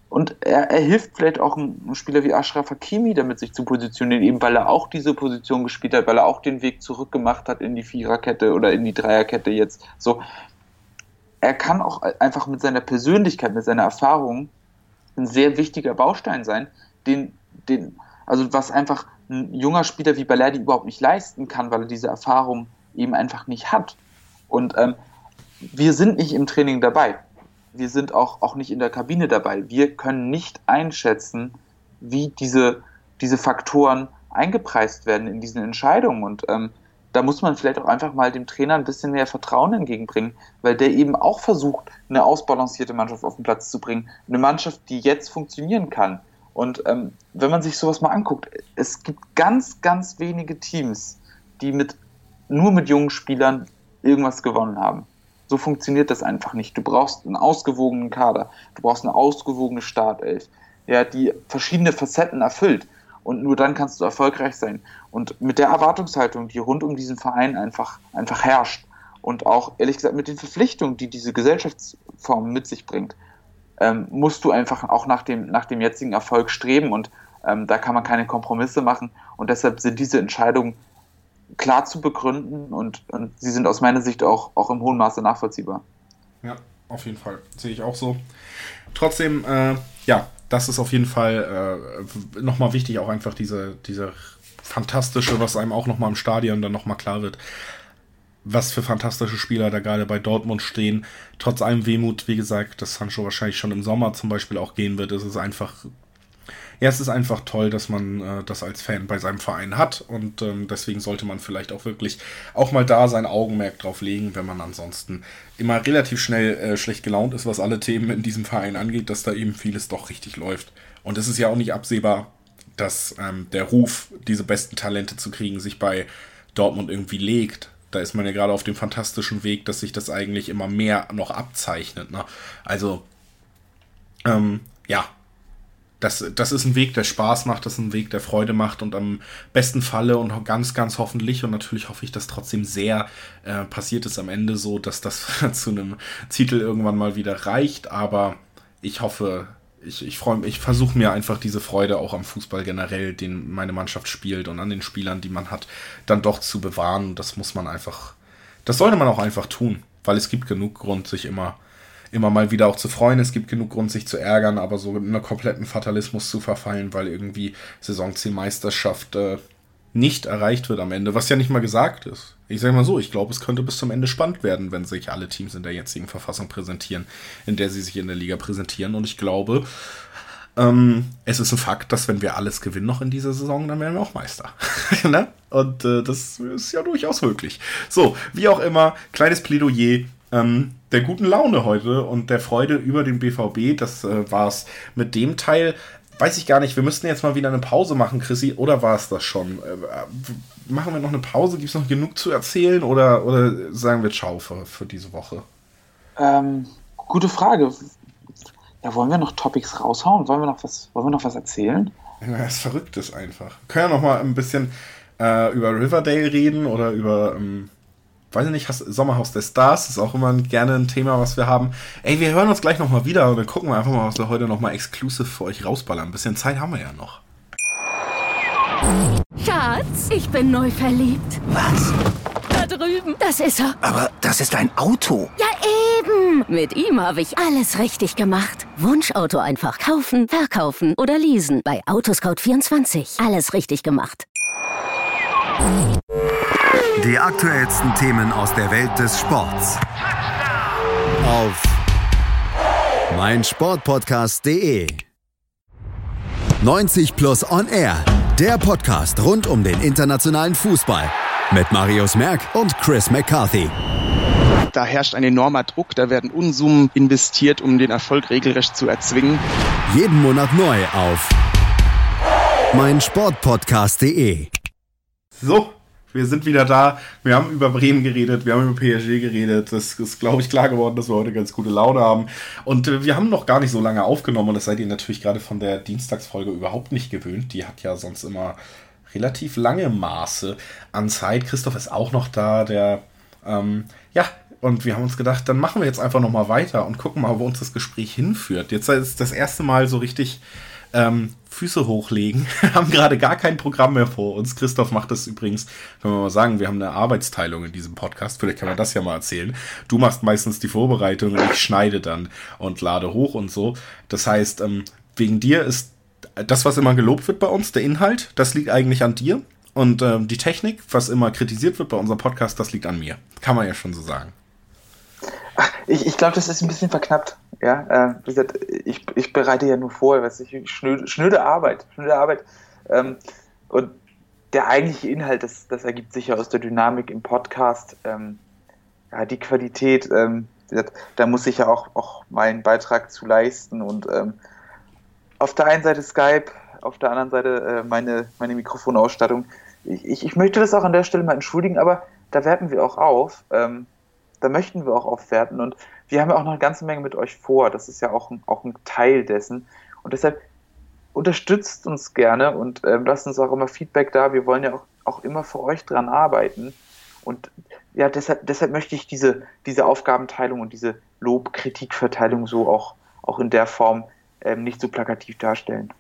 Und er, er hilft vielleicht auch einem Spieler wie Ashraf Hakimi damit, sich zu positionieren, eben weil er auch diese Position gespielt hat, weil er auch den Weg zurückgemacht hat in die Viererkette oder in die Dreierkette jetzt. So, er kann auch einfach mit seiner Persönlichkeit, mit seiner Erfahrung ein sehr wichtiger Baustein sein, den, den, also was einfach ein junger Spieler wie Balerdi überhaupt nicht leisten kann, weil er diese Erfahrung eben einfach nicht hat. Und ähm, wir sind nicht im Training dabei. Wir sind auch, auch nicht in der Kabine dabei. Wir können nicht einschätzen, wie diese, diese Faktoren eingepreist werden in diesen Entscheidungen. Und ähm, da muss man vielleicht auch einfach mal dem Trainer ein bisschen mehr Vertrauen entgegenbringen, weil der eben auch versucht, eine ausbalancierte Mannschaft auf den Platz zu bringen. Eine Mannschaft, die jetzt funktionieren kann. Und ähm, wenn man sich sowas mal anguckt, es gibt ganz, ganz wenige Teams, die mit, nur mit jungen Spielern irgendwas gewonnen haben. So funktioniert das einfach nicht. Du brauchst einen ausgewogenen Kader, du brauchst eine ausgewogene Startelf, ja, die verschiedene Facetten erfüllt und nur dann kannst du erfolgreich sein. Und mit der Erwartungshaltung, die rund um diesen Verein einfach, einfach herrscht und auch ehrlich gesagt mit den Verpflichtungen, die diese Gesellschaftsform mit sich bringt, ähm, musst du einfach auch nach dem, nach dem jetzigen Erfolg streben und ähm, da kann man keine Kompromisse machen und deshalb sind diese Entscheidungen klar zu begründen und, und sie sind aus meiner Sicht auch, auch im hohen Maße nachvollziehbar. Ja, auf jeden Fall. Sehe ich auch so. Trotzdem, äh, ja, das ist auf jeden Fall äh, nochmal wichtig, auch einfach diese, diese fantastische, was einem auch nochmal im Stadion dann nochmal klar wird, was für fantastische Spieler da gerade bei Dortmund stehen. Trotz allem Wehmut, wie gesagt, dass Sancho wahrscheinlich schon im Sommer zum Beispiel auch gehen wird, ist es einfach ja, es ist einfach toll, dass man äh, das als Fan bei seinem Verein hat und ähm, deswegen sollte man vielleicht auch wirklich auch mal da sein Augenmerk drauf legen, wenn man ansonsten immer relativ schnell äh, schlecht gelaunt ist, was alle Themen in diesem Verein angeht, dass da eben vieles doch richtig läuft. Und es ist ja auch nicht absehbar, dass ähm, der Ruf, diese besten Talente zu kriegen, sich bei Dortmund irgendwie legt. Da ist man ja gerade auf dem fantastischen Weg, dass sich das eigentlich immer mehr noch abzeichnet. Ne? Also, ähm, ja, das, das ist ein Weg, der Spaß macht, das ist ein Weg, der Freude macht und am besten Falle und ganz, ganz hoffentlich und natürlich hoffe ich, dass trotzdem sehr äh, passiert ist am Ende so, dass das zu einem Titel irgendwann mal wieder reicht, aber ich hoffe, ich, ich freue ich versuche mir einfach diese Freude auch am Fußball generell, den meine Mannschaft spielt und an den Spielern, die man hat, dann doch zu bewahren. Das muss man einfach, das sollte man auch einfach tun, weil es gibt genug Grund, sich immer immer mal wieder auch zu freuen. Es gibt genug Grund, sich zu ärgern, aber so in einen kompletten Fatalismus zu verfallen, weil irgendwie Saisonzielmeisterschaft äh, nicht erreicht wird am Ende, was ja nicht mal gesagt ist. Ich sage mal so, ich glaube, es könnte bis zum Ende spannend werden, wenn sich alle Teams in der jetzigen Verfassung präsentieren, in der sie sich in der Liga präsentieren. Und ich glaube, ähm, es ist ein Fakt, dass wenn wir alles gewinnen noch in dieser Saison, dann werden wir auch Meister. ne? Und äh, das ist ja durchaus möglich. So, wie auch immer, kleines Plädoyer ähm, der guten Laune heute und der Freude über den BVB. Das äh, war's mit dem Teil. Weiß ich gar nicht, wir müssten jetzt mal wieder eine Pause machen, Chrissy, oder war es das schon? Äh, äh, machen wir noch eine Pause? Gibt es noch genug zu erzählen oder, oder sagen wir Ciao für, für diese Woche? Ähm, gute Frage. Ja, wollen wir noch Topics raushauen? Wollen wir noch was, wollen wir noch was erzählen? Ja, es verrückt ist einfach. Wir können ja noch mal ein bisschen äh, über Riverdale reden oder über ähm, weiß ich nicht, Sommerhaus der Stars ist auch immer gerne ein Thema, was wir haben. Ey, wir hören uns gleich nochmal wieder und dann gucken wir einfach mal, was wir heute nochmal exklusiv für euch rausballern. Ein bisschen Zeit haben wir ja noch. Schatz, ich bin neu verliebt. Was? Da drüben. Das ist er. Aber das ist ein Auto. Ja, eben. Mit ihm habe ich alles richtig gemacht. Wunschauto einfach kaufen, verkaufen oder leasen. Bei Autoscout24. Alles richtig gemacht. Die aktuellsten Themen aus der Welt des Sports. Auf meinsportpodcast.de. 90 Plus On Air. Der Podcast rund um den internationalen Fußball. Mit Marius Merck und Chris McCarthy. Da herrscht ein enormer Druck, da werden Unsummen investiert, um den Erfolg regelrecht zu erzwingen. Jeden Monat neu auf meinsportpodcast.de. So, wir sind wieder da. Wir haben über Bremen geredet, wir haben über PSG geredet. Das ist, glaube ich, klar geworden, dass wir heute ganz gute Laune haben. Und äh, wir haben noch gar nicht so lange aufgenommen und das seid ihr natürlich gerade von der Dienstagsfolge überhaupt nicht gewöhnt. Die hat ja sonst immer relativ lange Maße an Zeit. Christoph ist auch noch da, der, ähm, ja, und wir haben uns gedacht, dann machen wir jetzt einfach nochmal weiter und gucken mal, wo uns das Gespräch hinführt. Jetzt ist das erste Mal so richtig ähm, Füße hochlegen, haben gerade gar kein Programm mehr vor uns. Christoph macht das übrigens, wenn wir mal sagen, wir haben eine Arbeitsteilung in diesem Podcast, vielleicht kann man das ja mal erzählen. Du machst meistens die Vorbereitung und ich schneide dann und lade hoch und so. Das heißt, ähm, wegen dir ist das, was immer gelobt wird bei uns, der Inhalt, das liegt eigentlich an dir. Und ähm, die Technik, was immer kritisiert wird bei unserem Podcast, das liegt an mir. Kann man ja schon so sagen. Ich ich glaube, das ist ein bisschen verknappt. Ja, äh, wie gesagt, ich, ich bereite ja nur vor, was ich, schnöde, schnöde Arbeit, schnöde Arbeit. Ähm, und der eigentliche Inhalt, das, das ergibt sich ja aus der Dynamik im Podcast. Ähm, ja, die Qualität, ähm, gesagt, da muss ich ja auch, auch meinen Beitrag zu leisten. Und ähm, auf der einen Seite Skype, auf der anderen Seite äh, meine, meine Mikrofonausstattung. Ich, ich, ich möchte das auch an der Stelle mal entschuldigen, aber da werten wir auch auf. Ähm, da möchten wir auch aufwerten. Und wir haben ja auch noch eine ganze Menge mit euch vor. Das ist ja auch ein, auch ein Teil dessen. Und deshalb unterstützt uns gerne und ähm, lasst uns auch immer Feedback da. Wir wollen ja auch, auch immer für euch dran arbeiten. Und ja, deshalb, deshalb möchte ich diese, diese Aufgabenteilung und diese Lob-Kritik-Verteilung so auch, auch in der Form ähm, nicht so plakativ darstellen.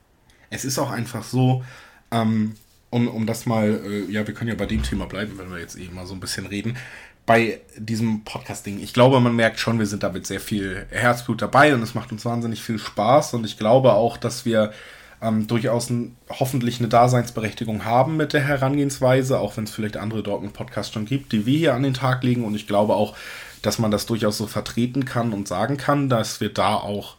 Es ist auch einfach so, ähm, um, um das mal, äh, ja, wir können ja bei dem Thema bleiben, wenn wir jetzt eben mal so ein bisschen reden bei diesem Podcasting. Ich glaube, man merkt schon, wir sind da mit sehr viel Herzblut dabei und es macht uns wahnsinnig viel Spaß und ich glaube auch, dass wir ähm, durchaus ein, hoffentlich eine Daseinsberechtigung haben mit der Herangehensweise, auch wenn es vielleicht andere Dortmund-Podcasts schon gibt, die wir hier an den Tag legen und ich glaube auch, dass man das durchaus so vertreten kann und sagen kann, dass wir da auch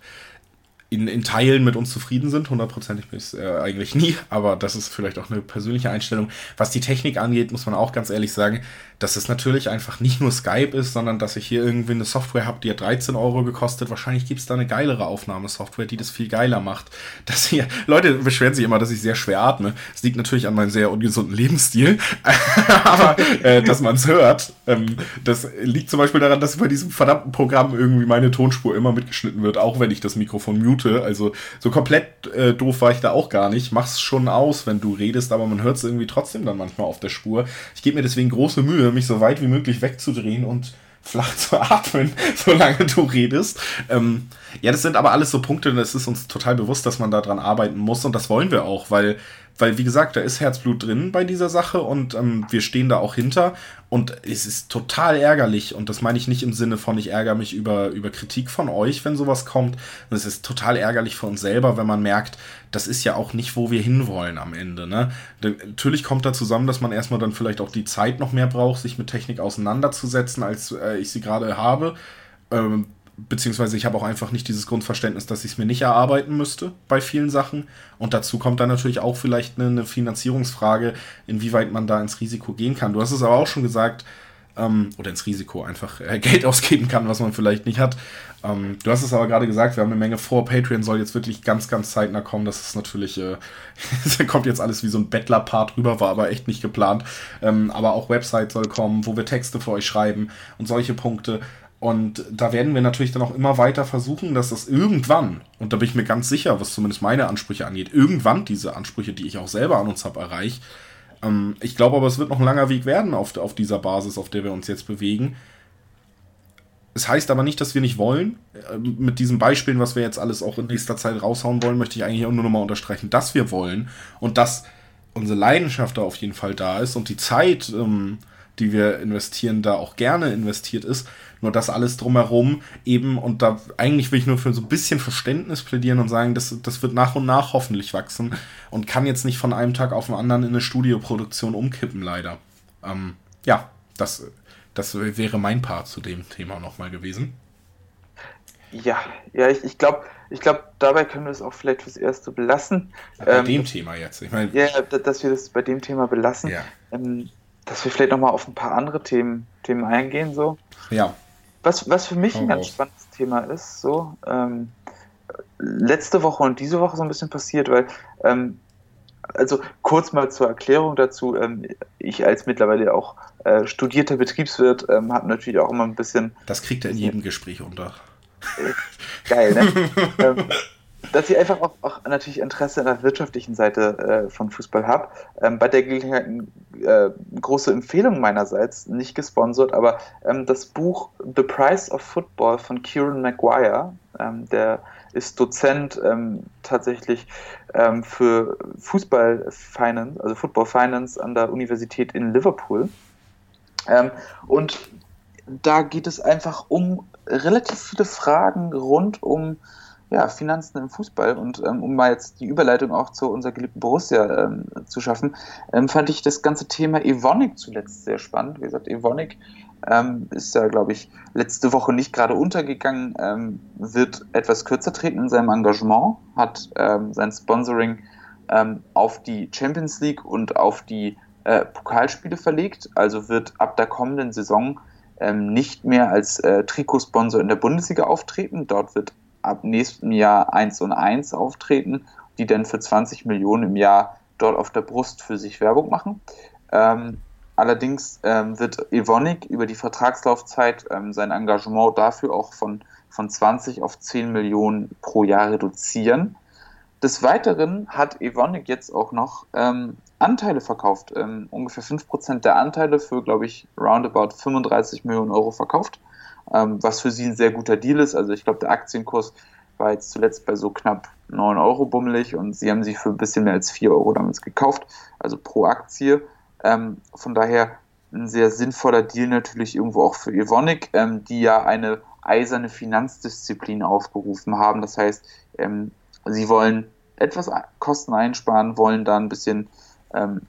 in, in Teilen mit uns zufrieden sind. Hundertprozentig bin ich äh, eigentlich nie, aber das ist vielleicht auch eine persönliche Einstellung. Was die Technik angeht, muss man auch ganz ehrlich sagen, dass es natürlich einfach nicht nur Skype ist, sondern dass ich hier irgendwie eine Software habe, die hat 13 Euro gekostet. Wahrscheinlich gibt es da eine geilere Aufnahmesoftware, die das viel geiler macht. Dass hier, Leute beschweren sich immer, dass ich sehr schwer atme. Das liegt natürlich an meinem sehr ungesunden Lebensstil, aber äh, dass man es hört, ähm, das liegt zum Beispiel daran, dass bei diesem verdammten Programm irgendwie meine Tonspur immer mitgeschnitten wird, auch wenn ich das Mikrofon mute. Also so komplett äh, doof war ich da auch gar nicht. Mach's schon aus, wenn du redest, aber man hört es irgendwie trotzdem dann manchmal auf der Spur. Ich gebe mir deswegen große Mühe, mich so weit wie möglich wegzudrehen und flach zu atmen, solange du redest. Ähm, ja, das sind aber alles so Punkte, das ist uns total bewusst, dass man daran arbeiten muss und das wollen wir auch, weil weil wie gesagt, da ist Herzblut drin bei dieser Sache und ähm, wir stehen da auch hinter und es ist total ärgerlich und das meine ich nicht im Sinne von, ich ärgere mich über, über Kritik von euch, wenn sowas kommt. es ist total ärgerlich für uns selber, wenn man merkt, das ist ja auch nicht, wo wir hinwollen am Ende. Ne? Natürlich kommt da zusammen, dass man erstmal dann vielleicht auch die Zeit noch mehr braucht, sich mit Technik auseinanderzusetzen, als äh, ich sie gerade habe. Ähm, beziehungsweise ich habe auch einfach nicht dieses Grundverständnis, dass ich es mir nicht erarbeiten müsste bei vielen Sachen. Und dazu kommt dann natürlich auch vielleicht eine, eine Finanzierungsfrage, inwieweit man da ins Risiko gehen kann. Du hast es aber auch schon gesagt, ähm, oder ins Risiko einfach äh, Geld ausgeben kann, was man vielleicht nicht hat. Ähm, du hast es aber gerade gesagt, wir haben eine Menge vor. Patreon soll jetzt wirklich ganz, ganz zeitnah kommen. Das ist natürlich, äh, da kommt jetzt alles wie so ein Bettler-Part rüber, war aber echt nicht geplant. Ähm, aber auch Website soll kommen, wo wir Texte für euch schreiben und solche Punkte. Und da werden wir natürlich dann auch immer weiter versuchen, dass das irgendwann, und da bin ich mir ganz sicher, was zumindest meine Ansprüche angeht, irgendwann diese Ansprüche, die ich auch selber an uns habe, erreicht. Ähm, ich glaube aber, es wird noch ein langer Weg werden auf, auf dieser Basis, auf der wir uns jetzt bewegen. Es heißt aber nicht, dass wir nicht wollen. Ähm, mit diesen Beispielen, was wir jetzt alles auch in nächster Zeit raushauen wollen, möchte ich eigentlich auch nur nochmal unterstreichen, dass wir wollen und dass unsere Leidenschaft da auf jeden Fall da ist und die Zeit, ähm, die wir investieren, da auch gerne investiert ist. Nur das alles drumherum eben, und da eigentlich will ich nur für so ein bisschen Verständnis plädieren und sagen, das, das wird nach und nach hoffentlich wachsen und kann jetzt nicht von einem Tag auf den anderen in eine Studioproduktion umkippen, leider. Ähm, ja, das, das wäre mein Part zu dem Thema nochmal gewesen. Ja, ja, ich, ich glaube, ich glaube, dabei können wir es auch vielleicht fürs Erste belassen. bei ähm, dem Thema jetzt. Ich meine, ja, dass wir das bei dem Thema belassen. Ja. Ähm, dass wir vielleicht nochmal auf ein paar andere Themen, Themen eingehen. So. Ja. Was, was für mich ein ganz spannendes Thema ist, so, ähm, letzte Woche und diese Woche so ein bisschen passiert, weil, ähm, also kurz mal zur Erklärung dazu, ähm, ich als mittlerweile auch äh, studierter Betriebswirt ähm, habe natürlich auch immer ein bisschen. Das kriegt er in jedem Gespräch unter. Äh, geil, ne? Dass ich einfach auch, auch, natürlich Interesse an der wirtschaftlichen Seite äh, von Fußball habe. Ähm, bei der Gelegenheit äh, große Empfehlung meinerseits, nicht gesponsert, aber ähm, das Buch The Price of Football von Kieran Maguire, ähm, der ist Dozent ähm, tatsächlich ähm, für Fußball Finance, also Football Finance an der Universität in Liverpool. Ähm, und da geht es einfach um relativ viele Fragen rund um ja, Finanzen im Fußball. Und ähm, um mal jetzt die Überleitung auch zu unserer geliebten Borussia ähm, zu schaffen, ähm, fand ich das ganze Thema Evonik zuletzt sehr spannend. Wie gesagt, Evonik ähm, ist ja, glaube ich, letzte Woche nicht gerade untergegangen, ähm, wird etwas kürzer treten in seinem Engagement, hat ähm, sein Sponsoring auf die Champions League und auf die äh, Pokalspiele verlegt, also wird ab der kommenden Saison nicht mehr als äh, Trikotsponsor in der Bundesliga auftreten. Dort wird ab nächstem Jahr 1 und 1 auftreten, die dann für 20 Millionen im Jahr dort auf der Brust für sich Werbung machen. Ähm, allerdings ähm, wird Evonik über die Vertragslaufzeit ähm, sein Engagement dafür auch von, von 20 auf 10 Millionen pro Jahr reduzieren. Des Weiteren hat Evonik jetzt auch noch ähm, Anteile verkauft, ähm, ungefähr 5% der Anteile für, glaube ich, roundabout 35 Millionen Euro verkauft ähm, was für sie ein sehr guter Deal ist. Also ich glaube, der Aktienkurs war jetzt zuletzt bei so knapp 9 Euro bummelig und sie haben sie für ein bisschen mehr als 4 Euro damals gekauft, also pro Aktie. Ähm, von daher ein sehr sinnvoller Deal natürlich irgendwo auch für Evonik, ähm, die ja eine eiserne Finanzdisziplin aufgerufen haben. Das heißt, ähm, sie wollen etwas Kosten einsparen, wollen da ein bisschen ähm,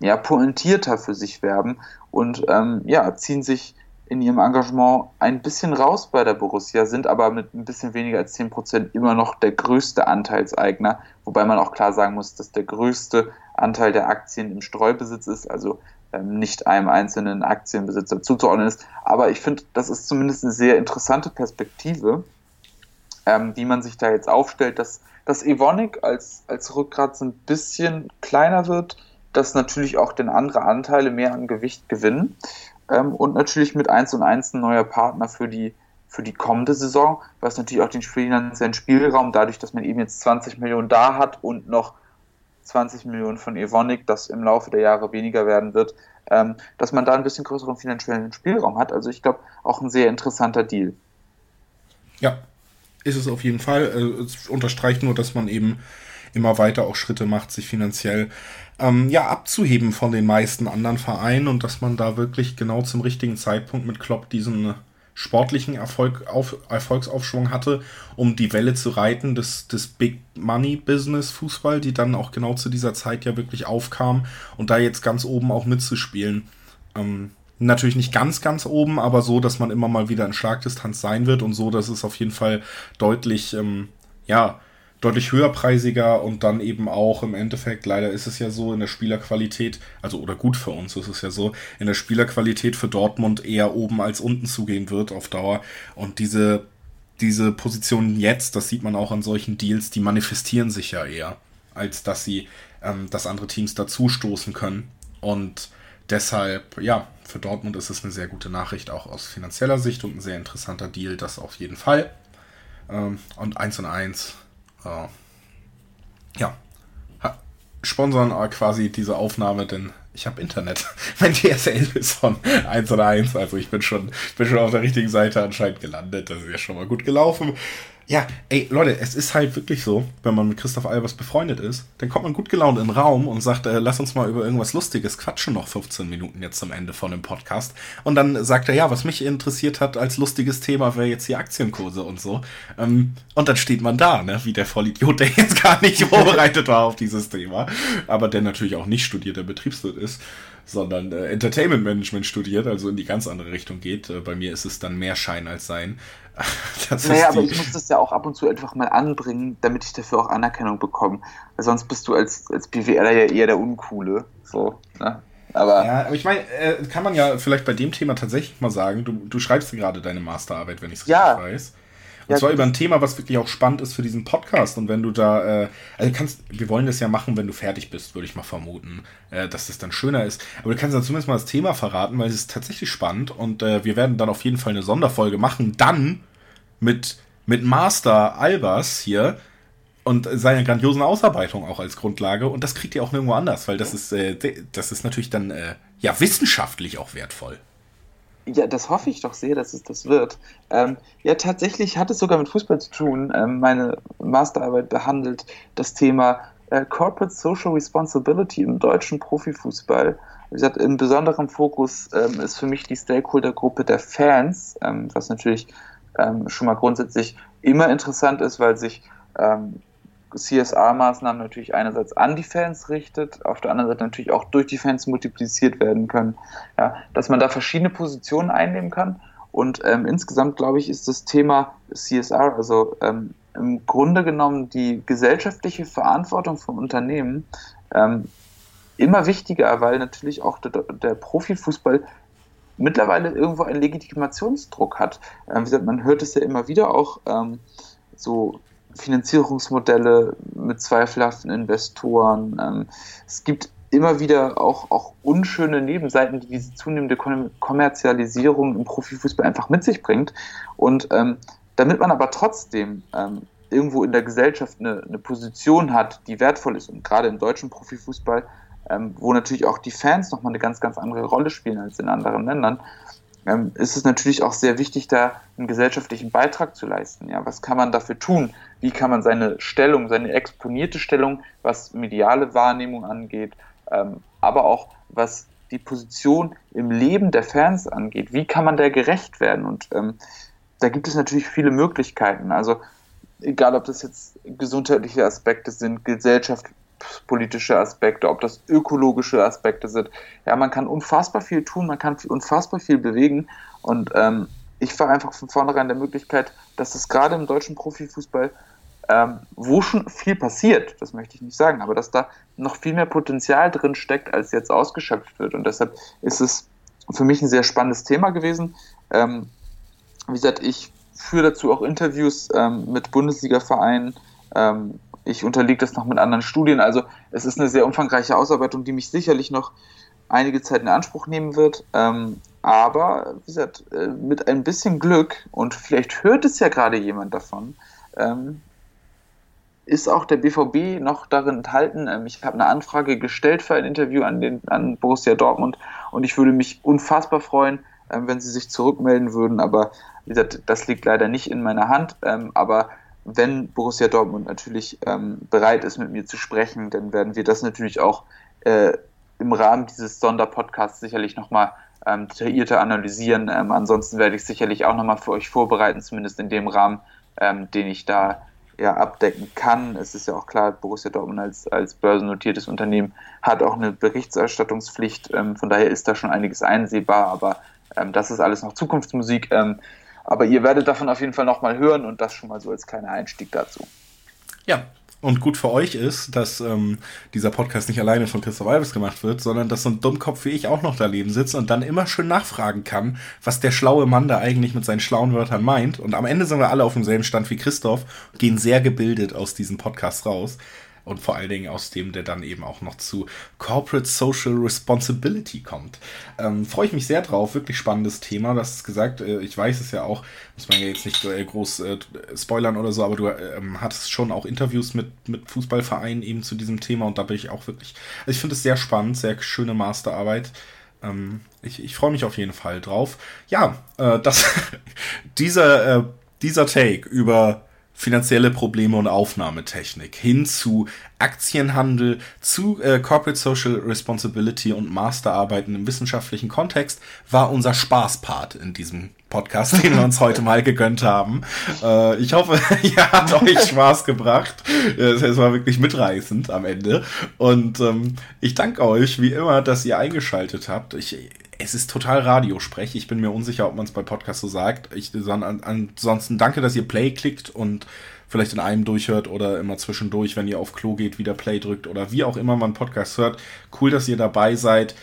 ja, pointierter für sich werben und ähm, ja, ziehen sich in ihrem Engagement ein bisschen raus bei der Borussia, sind aber mit ein bisschen weniger als 10% immer noch der größte Anteilseigner, wobei man auch klar sagen muss, dass der größte Anteil der Aktien im Streubesitz ist, also ähm, nicht einem einzelnen Aktienbesitzer zuzuordnen ist. Aber ich finde, das ist zumindest eine sehr interessante Perspektive, ähm, wie man sich da jetzt aufstellt, dass, dass Evonik als, als Rückgrat so ein bisschen kleiner wird, dass natürlich auch den andere Anteile mehr an Gewicht gewinnen ähm, und natürlich mit 1 und 1 ein neuer Partner für die für die kommende Saison, was natürlich auch den finanziellen Spielraum, dadurch, dass man eben jetzt 20 Millionen da hat und noch 20 Millionen von Evonik, das im Laufe der Jahre weniger werden wird, ähm, dass man da ein bisschen größeren finanziellen Spielraum hat. Also ich glaube, auch ein sehr interessanter Deal. Ja, ist es auf jeden Fall. Äh, es unterstreicht nur, dass man eben immer weiter auch Schritte macht, sich finanziell ähm, ja abzuheben von den meisten anderen Vereinen und dass man da wirklich genau zum richtigen Zeitpunkt mit Klopp diesen sportlichen Erfolg auf, Erfolgsaufschwung hatte, um die Welle zu reiten des, des Big Money Business Fußball, die dann auch genau zu dieser Zeit ja wirklich aufkam und da jetzt ganz oben auch mitzuspielen. Ähm, natürlich nicht ganz, ganz oben, aber so, dass man immer mal wieder in Schlagdistanz sein wird und so, dass es auf jeden Fall deutlich, ähm, ja, deutlich höherpreisiger und dann eben auch im Endeffekt, leider ist es ja so in der Spielerqualität, also oder gut für uns ist es ja so, in der Spielerqualität für Dortmund eher oben als unten zugehen wird auf Dauer. Und diese, diese Positionen jetzt, das sieht man auch an solchen Deals, die manifestieren sich ja eher, als dass sie, ähm, dass andere Teams dazustoßen können. Und deshalb, ja, für Dortmund ist es eine sehr gute Nachricht, auch aus finanzieller Sicht und ein sehr interessanter Deal, das auf jeden Fall. Ähm, und 1 und 1 äh, ja, sponsern quasi diese Aufnahme, denn ich habe Internet. mein DSL ist von 1 oder 1, also ich bin schon, bin schon auf der richtigen Seite anscheinend gelandet. Das ist ja schon mal gut gelaufen. Ja, ey, Leute, es ist halt wirklich so, wenn man mit Christoph Albers befreundet ist, dann kommt man gut gelaunt in den Raum und sagt, äh, lass uns mal über irgendwas Lustiges quatschen, noch 15 Minuten jetzt zum Ende von dem Podcast. Und dann sagt er, ja, was mich interessiert hat als lustiges Thema wäre jetzt die Aktienkurse und so. Ähm, und dann steht man da, ne, wie der Vollidiot, der jetzt gar nicht vorbereitet war auf dieses Thema, aber der natürlich auch nicht studierter Betriebswirt ist sondern äh, Entertainment Management studiert, also in die ganz andere Richtung geht. Äh, bei mir ist es dann mehr Schein als Sein. naja, aber ich muss das ja auch ab und zu einfach mal anbringen, damit ich dafür auch Anerkennung bekomme. Weil sonst bist du als, als BWLer ja eher der Uncoole. So, ne? Aber, ja, aber ich meine, äh, kann man ja vielleicht bei dem Thema tatsächlich mal sagen, du, du schreibst gerade deine Masterarbeit, wenn ich es ja. richtig weiß. Und ja, zwar über ein Thema, was wirklich auch spannend ist für diesen Podcast. Und wenn du da, äh, also kannst, wir wollen das ja machen, wenn du fertig bist, würde ich mal vermuten, äh, dass das dann schöner ist. Aber du kannst dann zumindest mal das Thema verraten, weil es ist tatsächlich spannend. Und äh, wir werden dann auf jeden Fall eine Sonderfolge machen. Dann mit, mit Master Albers hier und seiner grandiosen Ausarbeitung auch als Grundlage. Und das kriegt ihr auch nirgendwo anders, weil das ist, äh, das ist natürlich dann äh, ja wissenschaftlich auch wertvoll. Ja, das hoffe ich doch sehr, dass es das wird. Ähm, ja, tatsächlich hat es sogar mit Fußball zu tun. Ähm, meine Masterarbeit behandelt das Thema äh, Corporate Social Responsibility im deutschen Profifußball. Wie gesagt, im besonderen Fokus ähm, ist für mich die Stakeholdergruppe der Fans, ähm, was natürlich ähm, schon mal grundsätzlich immer interessant ist, weil sich ähm, CSR-Maßnahmen natürlich einerseits an die Fans richtet, auf der anderen Seite natürlich auch durch die Fans multipliziert werden können. Ja, dass man da verschiedene Positionen einnehmen kann. Und ähm, insgesamt, glaube ich, ist das Thema CSR, also ähm, im Grunde genommen die gesellschaftliche Verantwortung von Unternehmen, ähm, immer wichtiger, weil natürlich auch der, der Profifußball mittlerweile irgendwo einen Legitimationsdruck hat. Ähm, wie gesagt, man hört es ja immer wieder auch ähm, so Finanzierungsmodelle mit zweifelhaften Investoren. Ähm, es gibt immer wieder auch, auch unschöne Nebenseiten, die diese zunehmende Kommerzialisierung im Profifußball einfach mit sich bringt. Und ähm, damit man aber trotzdem ähm, irgendwo in der Gesellschaft eine, eine, Position hat, die wertvoll ist und gerade im deutschen Profifußball, ähm, wo natürlich auch die Fans nochmal eine ganz, ganz andere Rolle spielen als in anderen Ländern, ähm, ist es natürlich auch sehr wichtig, da einen gesellschaftlichen Beitrag zu leisten. Ja, was kann man dafür tun? Wie kann man seine Stellung, seine exponierte Stellung, was mediale Wahrnehmung angeht, ähm, aber auch was die Position im Leben der Fans angeht, wie kann man der gerecht werden? Und ähm, da gibt es natürlich viele Möglichkeiten. Also egal, ob das jetzt gesundheitliche Aspekte sind, Gesellschaft, politische Aspekte, ob das ökologische Aspekte sind. Ja, man kann unfassbar viel tun, man kann unfassbar viel bewegen und ähm, ich war einfach von vornherein der Möglichkeit, dass es gerade im deutschen Profifußball, ähm, wo schon viel passiert, das möchte ich nicht sagen, aber dass da noch viel mehr Potenzial drin steckt, als jetzt ausgeschöpft wird und deshalb ist es für mich ein sehr spannendes Thema gewesen. Ähm, wie gesagt, ich führe dazu auch Interviews ähm, mit Bundesliga-Vereinen, ähm, ich unterliege das noch mit anderen Studien. Also es ist eine sehr umfangreiche Ausarbeitung, die mich sicherlich noch einige Zeit in Anspruch nehmen wird. Ähm, aber wie gesagt, äh, mit ein bisschen Glück und vielleicht hört es ja gerade jemand davon, ähm, ist auch der BVB noch darin enthalten. Ähm, ich habe eine Anfrage gestellt für ein Interview an, den, an Borussia Dortmund und ich würde mich unfassbar freuen, ähm, wenn sie sich zurückmelden würden. Aber wie gesagt, das liegt leider nicht in meiner Hand. Ähm, aber wenn Borussia Dortmund natürlich ähm, bereit ist, mit mir zu sprechen, dann werden wir das natürlich auch äh, im Rahmen dieses Sonderpodcasts sicherlich nochmal ähm, detaillierter analysieren. Ähm, ansonsten werde ich sicherlich auch nochmal für euch vorbereiten, zumindest in dem Rahmen, ähm, den ich da ja, abdecken kann. Es ist ja auch klar, Borussia Dortmund als, als börsennotiertes Unternehmen hat auch eine Berichterstattungspflicht. Ähm, von daher ist da schon einiges einsehbar, aber ähm, das ist alles noch Zukunftsmusik. Aber ihr werdet davon auf jeden Fall nochmal hören und das schon mal so als kleiner Einstieg dazu. Ja, und gut für euch ist, dass ähm, dieser Podcast nicht alleine von Christoph Alves gemacht wird, sondern dass so ein Dummkopf wie ich auch noch daneben sitzt und dann immer schön nachfragen kann, was der schlaue Mann da eigentlich mit seinen schlauen Wörtern meint. Und am Ende sind wir alle auf demselben Stand wie Christoph, gehen sehr gebildet aus diesem Podcast raus und vor allen Dingen aus dem, der dann eben auch noch zu Corporate Social Responsibility kommt. Ähm, Freue ich mich sehr drauf, wirklich spannendes Thema. Das ist gesagt, äh, ich weiß es ja auch, muss man ja jetzt nicht äh, groß äh, spoilern oder so, aber du ähm, hattest schon auch Interviews mit, mit Fußballvereinen eben zu diesem Thema und da bin ich auch wirklich, also ich finde es sehr spannend, sehr schöne Masterarbeit. Ähm, ich, ich freue mich auf jeden Fall drauf. Ja, äh, das, dieser, äh, dieser Take über finanzielle Probleme und Aufnahmetechnik hin zu Aktienhandel, zu äh, Corporate Social Responsibility und Masterarbeiten im wissenschaftlichen Kontext war unser Spaßpart in diesem Podcast, den wir uns heute mal gegönnt haben. Äh, ich hoffe, ihr hat euch Spaß gebracht. Es war wirklich mitreißend am Ende. Und ähm, ich danke euch wie immer, dass ihr eingeschaltet habt. Ich, es ist total Radiosprech. Ich bin mir unsicher, ob man es bei Podcasts so sagt. Ich, ansonsten danke, dass ihr Play klickt und vielleicht in einem durchhört oder immer zwischendurch, wenn ihr auf Klo geht, wieder Play drückt oder wie auch immer man Podcast hört. Cool, dass ihr dabei seid.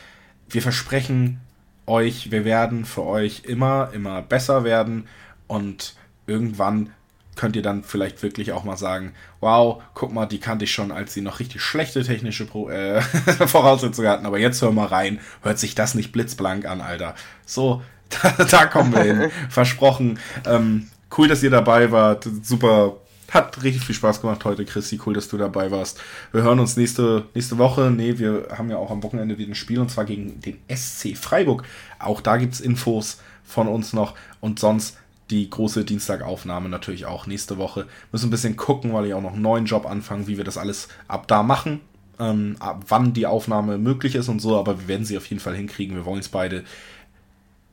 Wir versprechen euch, wir werden für euch immer, immer besser werden und irgendwann könnt ihr dann vielleicht wirklich auch mal sagen, wow, guck mal, die kannte ich schon, als sie noch richtig schlechte technische Pro äh, Voraussetzungen hatten, aber jetzt hör mal rein, hört sich das nicht blitzblank an, Alter. So, da, da kommen wir hin. Versprochen. Ähm, cool, dass ihr dabei wart. Super. Hat richtig viel Spaß gemacht heute, Christi. Cool, dass du dabei warst. Wir hören uns nächste, nächste Woche. Nee, wir haben ja auch am Wochenende wieder ein Spiel und zwar gegen den SC Freiburg. Auch da gibt es Infos von uns noch. Und sonst die große Dienstagaufnahme natürlich auch nächste Woche. Müssen ein bisschen gucken, weil ich auch noch einen neuen Job anfange, wie wir das alles ab da machen. Ähm, ab wann die Aufnahme möglich ist und so, aber wir werden sie auf jeden Fall hinkriegen. Wir wollen es beide.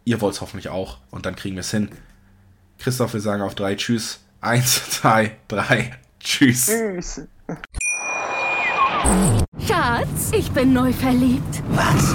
Ihr wollt es hoffentlich auch und dann kriegen wir es hin. Christoph, wir sagen auf drei Tschüss. Eins, zwei, drei. Tschüss. Tschüss. Schatz, ich bin neu verliebt. Was?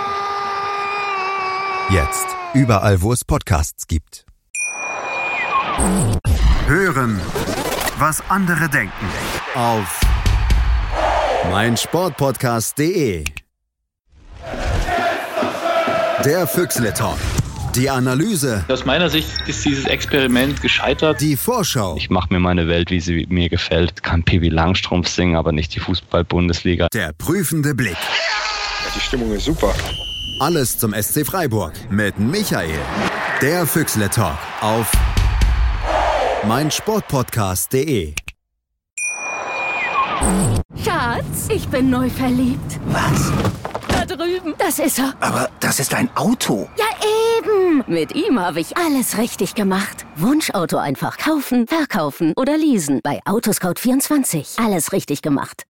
Jetzt. Überall, wo es Podcasts gibt. Hören, was andere denken. Auf meinsportpodcast.de. Der Füchsle Talk. Die Analyse. Aus meiner Sicht ist dieses Experiment gescheitert. Die Vorschau. Ich mache mir meine Welt, wie sie mir gefällt. Kann Pibi Langstrumpf singen, aber nicht die Fußball-Bundesliga. Der prüfende Blick. Die Stimmung ist super. Alles zum SC Freiburg mit Michael. Der Füchsle Talk auf meinsportpodcast.de. Schatz, ich bin neu verliebt. Was? Da drüben. Das ist er. Aber das ist ein Auto. Ja, eben. Mit ihm habe ich alles richtig gemacht. Wunschauto einfach kaufen, verkaufen oder leasen. Bei Autoscout24. Alles richtig gemacht.